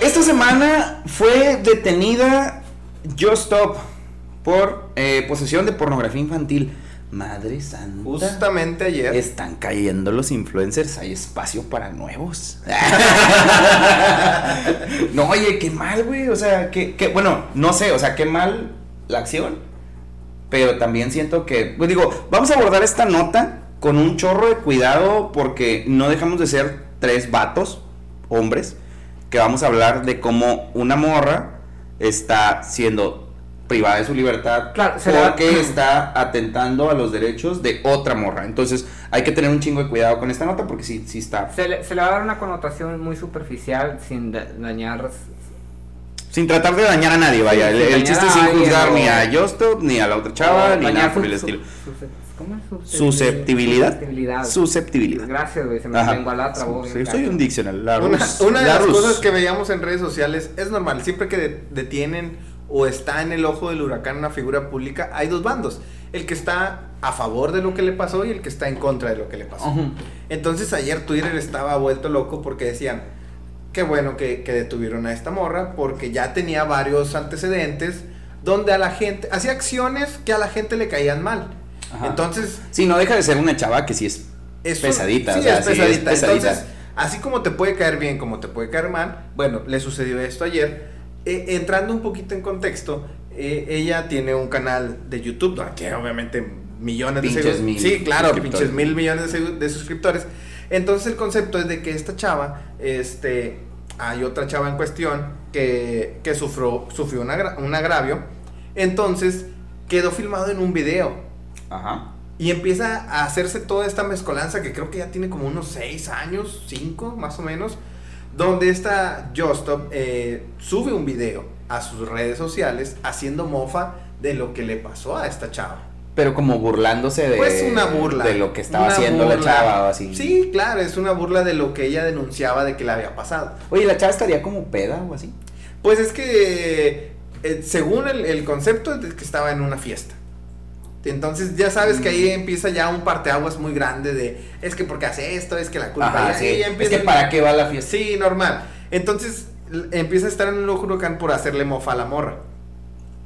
Esta semana fue detenida Just Stop por eh, posesión de pornografía infantil. Madre santa. Justamente ayer. Están cayendo los influencers, hay espacio para nuevos. no, oye, qué mal, güey. O sea, que, que, bueno, no sé, o sea, qué mal la acción. Pero también siento que, pues digo, vamos a abordar esta nota con un chorro de cuidado porque no dejamos de ser tres vatos, hombres, que vamos a hablar de cómo una morra está siendo privada de su libertad Claro, porque está atentando a los derechos de otra morra. Entonces hay que tener un chingo de cuidado con esta nota porque sí, sí está. Se le, se le va a dar una connotación muy superficial sin da- dañar. Sin tratar de dañar a nadie, vaya. El, chiste sin juzgar ni a Justo, ni a la otra chava, ni nada por el su- estilo. ¿Cómo es? Susceptibilidad. Susceptibilidad. Susceptibilidad. Gracias, güey. Se me Ajá. lengua la trabó. Sí, bien soy un diccionario. La Una, Rus. una de La las Rus. cosas que veíamos en redes sociales es normal. Siempre que de- detienen o está en el ojo del huracán una figura pública, hay dos bandos. El que está a favor de lo que le pasó y el que está en contra de lo que le pasó. Entonces ayer Twitter estaba vuelto loco porque decían, qué bueno que, que detuvieron a esta morra porque ya tenía varios antecedentes donde a la gente, hacía acciones que a la gente le caían mal. Ajá. Entonces, Sí, no deja de ser una chava que sí es es un- pesadita. sí, o sea, es sí es pesadita. pesadita. Entonces, así como te puede caer bien, como te puede caer mal, bueno, le sucedió esto ayer. Eh, entrando un poquito en contexto, eh, ella tiene un canal de YouTube donde tiene obviamente millones Pinches de seguidores. Sí, claro, pinches mil millones de, suscriptores. Entonces el concepto es de que esta chava, este, hay otra chava en cuestión que, que sufrió, sufrió un, agra- un agravio. Entonces quedó filmado en un video. Ajá. Y empieza a hacerse toda esta mezcolanza que creo que ya tiene como unos 6 años, 5 más o menos, donde esta Justop eh, sube un video a sus redes sociales haciendo mofa de lo que le pasó a esta chava. Pero como burlándose de, Pues una burla. de lo que estaba haciendo la chava o así. Sí, claro, es una burla de lo que ella denunciaba de que le había pasado. Oye, la chava estaría como peda o así. Pues es que, eh, según el, el concepto, es que estaba en una fiesta. Entonces ya sabes que Mm. ahí empieza ya un parteaguas muy grande de, es que porque hace esto, es que la culpa Ajá, ya- sí. y ya Es empieza que para qué va la fiesta. Sí, normal. Entonces empieza a estar en un huracán por hacerle mofa a la morra.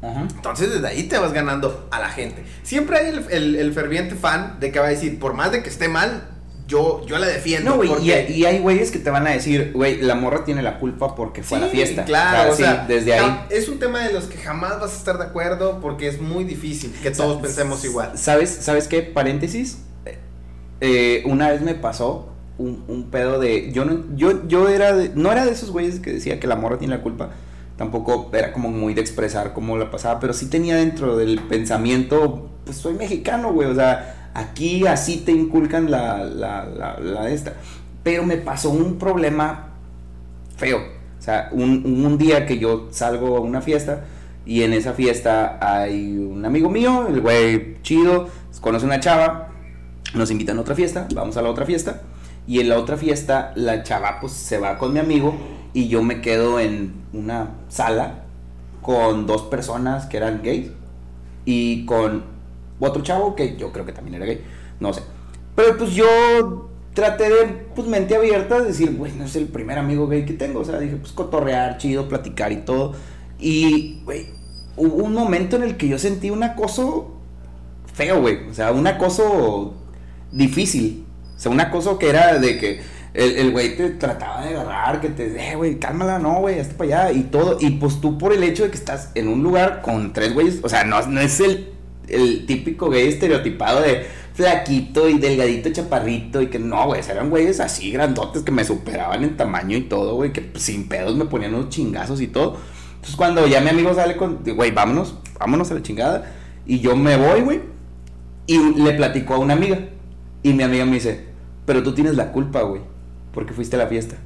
Ajá. Entonces desde ahí te vas ganando a la gente. Siempre hay el, el- el ferviente fan de que va a decir, por más de que esté mal, yo, yo la defiendo. No, güey, y, porque- y hay güeyes que te van a decir, güey, la morra tiene la culpa porque fue a la fiesta. Claro, O sea, o sea, sí, desde ahí. Es un tema de los que jamás vas a estar de acuerdo porque es muy difícil que todos pensemos igual. ¿Sabes, ¿Sabes qué? Paréntesis. Eh, una vez me pasó un, un pedo de. Yo no, yo, yo era de- no era de esos güeyes que decía que la morra tiene la culpa. Tampoco era como muy de expresar cómo la pasaba, pero sí tenía dentro del pensamiento, pues soy mexicano, güey. O sea, aquí así te inculcan la, la, la, esta. Pero me pasó un problema feo. O sea, un, un día que yo salgo a una fiesta y en esa fiesta hay un amigo mío, el güey chido, conoce una chava, nos invitan a otra fiesta, vamos a la otra fiesta y en la otra fiesta la chava pues se va con mi amigo y yo me quedo en una sala con dos personas que eran gays y con otro chavo que yo creo que también era gay, no sé. Pero pues yo traté de, pues mente abierta, de decir, güey, no es el primer amigo gay que tengo. O sea, dije, pues cotorrear, chido, platicar y todo. Y, güey, hubo un momento en el que yo sentí un acoso feo, güey. O sea, un acoso difícil. O sea, un acoso que era de que el, güey te trataba de agarrar, que te, eh, güey, cálmala, no, güey, hasta para allá y todo. Y pues tú por el hecho de que estás en un lugar con tres güeyes, o sea, no, no es el, el típico gay estereotipado de flaquito y delgadito, chaparrito y que no, güey, eran güeyes así grandotes que me superaban en tamaño y todo, güey, que sin pedos me ponían unos chingazos y todo. Entonces cuando ya mi amigo sale con, güey, vámonos, vámonos a la chingada. Y yo me voy, güey, y le platico a una amiga. Y mi amiga me dice, pero tú tienes la culpa, güey, porque fuiste a la fiesta.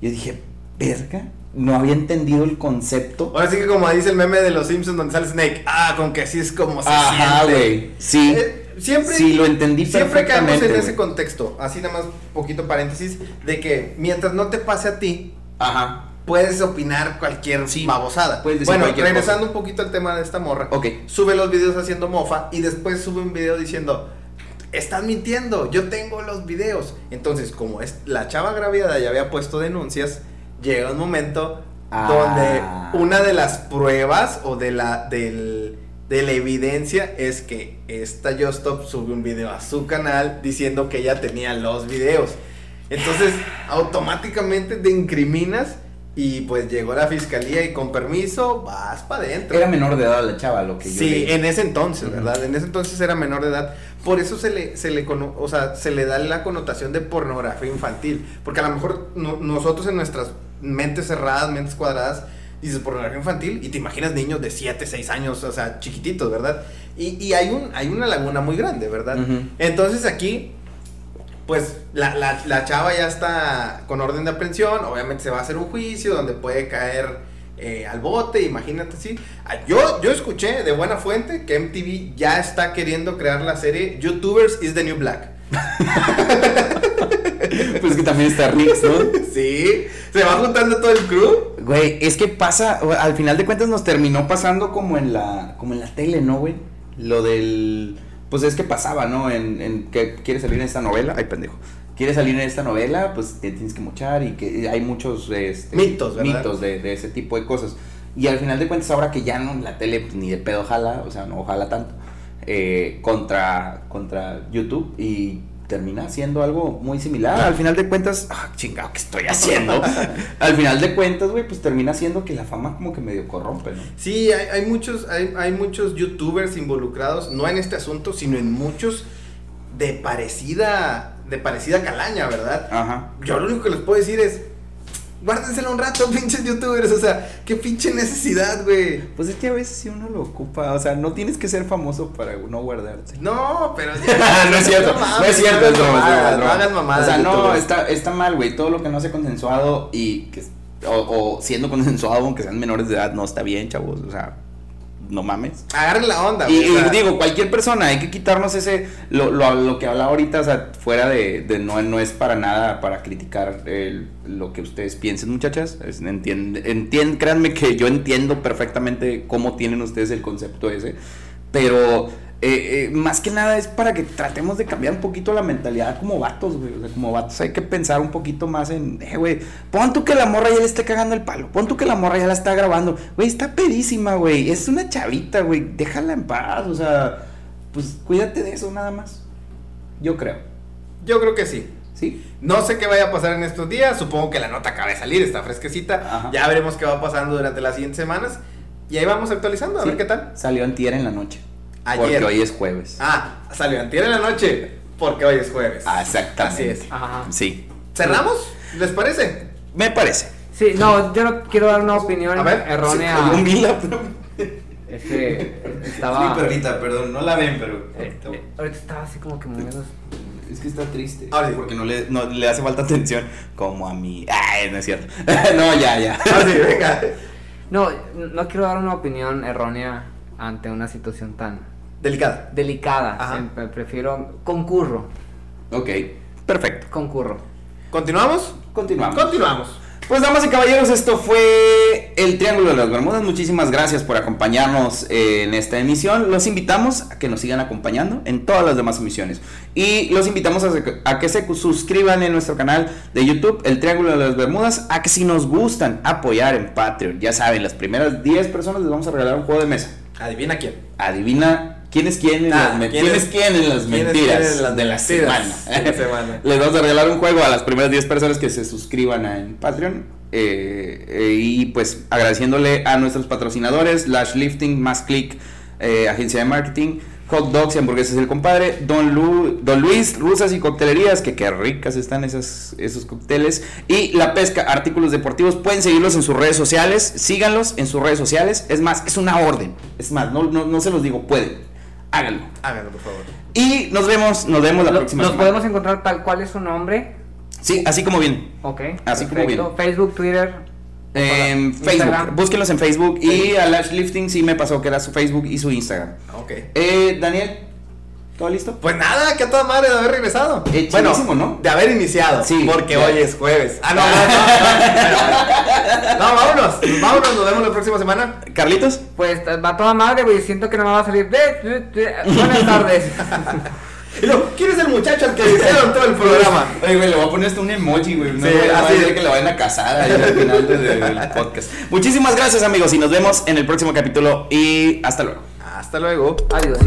Yo dije, verga, no había entendido el concepto. Ahora sí que como dice el meme de los Simpsons donde sale Snake, ah, con que así es como se Ajá, güey. Sí. Eh, siempre Sí, lo entendí Siempre caemos en ese contexto, así nada más poquito paréntesis, de que mientras no te pase a ti, Ajá. puedes opinar cualquier Sí, babosada. puedes decir bueno, cualquier regresando un poquito al tema de esta morra, Ok. sube los videos haciendo mofa y después sube un video diciendo, estás mintiendo, yo tengo los videos. Entonces, como es la chava agraviada ya había puesto denuncias, llega un momento Ah. donde una de las pruebas o de la del de la evidencia es que esta Justop sube un video a su canal diciendo que ella tenía los videos. Entonces, automáticamente te incriminas y pues llegó la fiscalía y con permiso vas para adentro. Era menor de edad la chava, lo que yo Sí, leí. en ese entonces. ¿verdad? En ese entonces era menor de edad. Por eso se le, se le, o sea, se le da la connotación de pornografía infantil. Porque a lo mejor no- nosotros en nuestras mentes cerradas, mentes cuadradas, dices pornografía infantil y te imaginas niños de 7, 6 años, o sea, chiquititos, ¿verdad? Y, y hay, un, hay una laguna muy grande, ¿verdad? Entonces aquí, pues la, la, la chava ya está con orden de aprehensión, obviamente se va a hacer un juicio donde puede caer eh, al bote, imagínate así. Ah, Yo, yo escuché de buena fuente que MTV ya está queriendo crear la serie YouTubers is the New Black. Pues que también está Rix, ¿no? sí, se va juntando todo el crew. Güey, es que pasa, al final de cuentas nos terminó pasando como en la, como en la tele, ¿no, güey? Lo del, pues es que pasaba, ¿no? En, en que quieres salir en esta novela, ay pendejo, quieres salir en esta novela, pues te tienes que mochar y que hay muchos este, Mitos, ¿verdad? mitos de, de ese tipo de cosas. Y al final de cuentas ahora que ya no la tele pues, ni de pedo jala, o sea, no jala tanto, eh, contra, contra YouTube y termina siendo algo muy similar. Al final de cuentas, ah, chingado, ¿qué estoy haciendo? al final de cuentas, güey, pues termina siendo que la fama como que medio corrompe, ¿no? Sí, hay, hay muchos, hay, hay muchos youtubers involucrados, no en este asunto, sino en muchos de parecida, de parecida calaña, ¿verdad? Ajá. Yo lo único que les puedo decir es, guárdenselo un rato, pinches youtubers, o sea, qué pinche necesidad, güey. Pues es que a veces sí uno lo ocupa, o sea, no tienes que ser famoso para no guardarte. No, pero no es cierto, no, mames, es cierto, es no broma, broma, mamadas, no O sea, no, está, está mal, güey, todo lo que no sea consensuado y que, o, o siendo consensuado, aunque sean menores de edad, no está bien, chavos, o sea, no mames. Agarren la onda, Y, y digo, cualquier persona, hay que quitarnos ese, lo, lo, lo que habla ahorita, o sea, fuera de, de no, no es para nada para criticar el- lo que ustedes piensen, muchachas. Es- entien- créanme que yo entiendo perfectamente cómo tienen ustedes el concepto ese, pero eh, eh, más que nada es para que tratemos de cambiar un poquito la mentalidad como vatos, güey. O sea, como vatos hay que pensar un poquito más en, eh, güey, pon tú que la morra ya le esté cagando el palo, pon tú que la morra ya la está grabando, güey, está pedísima, güey, es una chavita, güey, déjala en paz, o sea, pues cuídate de eso nada más. Yo creo, yo creo que sí. ¿sí? No sé qué vaya a pasar en estos días. Supongo que la nota acaba de salir, está fresquecita. Ajá. Ya veremos qué va pasando durante las siguientes semanas. Y ahí vamos actualizando, a Sí. ver qué tal. Salió antier en la noche. Ayer. Porque hoy es jueves. Ah, salió antier en la noche, porque hoy es jueves. Ah, exactamente. Así es. Ajá. Sí. ¿Cerramos? ¿Les parece? Me parece. Sí, no, yo no quiero dar una opinión A ver, errónea. Oye, Mila, pero- Es que estaba. perdón, no la ven, pero. eh, eh, ahorita estaba así como que moviendo. Es que está triste. Ahora sí. Porque no le, no, le hace falta atención. Como a mí. Ay, no es cierto. no, ya, ya. Ah, sí, venga. No, no quiero dar una opinión errónea ante una situación tan Delicada. delicada. Ajá. Em- prefiero. Concurro. Ok, perfecto. Concurro. ¿Continuamos? Continuamos. Continuamos. Pues damas y caballeros, esto fue el Triángulo de las Bermudas. Muchísimas gracias por acompañarnos eh, en esta emisión. Los invitamos a que nos sigan acompañando en todas las demás emisiones. Y los invitamos a, a que se suscriban en nuestro canal de YouTube, el Triángulo de las Bermudas. A que si nos gustan apoyar en Patreon, ya saben, las primeras 10 personas les vamos a regalar un juego de mesa. Adivina quién. Adivina ¿Quién es quién en Ah, las, ¿quién quién es- quién en las quién mentiras quién en las de la semana? de la semana? Les vamos a regalar un juego a las primeras 10 personas que se suscriban a- en Patreon. eh, eh, y pues agradeciéndole a nuestros patrocinadores, Lash Lifting, Más Click, eh, agencia de marketing, Hot Dogs y hamburguesas del compadre, Don, Lu- Don Luis, Rusas y Coctelerías, que qué ricas están esas, esos cócteles, y La Pesca, artículos deportivos, pueden seguirlos en sus redes sociales, síganlos en sus redes sociales, es más, es una orden, es más, no, no, no se los digo, pueden, háganlo. Háganlo, por favor. Y nos vemos, nos vemos la Lo- próxima Nos semana. podemos encontrar tal cual es su nombre. Sí, así como viene. Ok. Así como perfecto. Facebook, Twitter. En Facebook, Instagram. búsquenlos en Facebook y a Lash Lifting sí me pasó que era su Facebook y su Instagram. Ok. Eh, Daniel, ¿todo listo? Pues nada, que a toda madre de haber regresado. Eh, bueno, ¿no? de haber iniciado. Sí, Porque ya. hoy es jueves. Ah, no, no, no. No, vámonos. Vámonos, nos vemos la próxima semana. Carlitos. Pues va toda madre, güey. Siento que no me va a salir. de- de- de- Buenas tardes. ¿quién es el muchacho al que le hicieron todo el programa? Oye, güey, le voy a poner hasta un emoji, güey. No Sí, voy a así que lo vayan a casar ahí al final de- de- del podcast. Muchísimas gracias, amigos, y nos vemos en el próximo capítulo. Y hasta luego. Hasta luego. Adiós.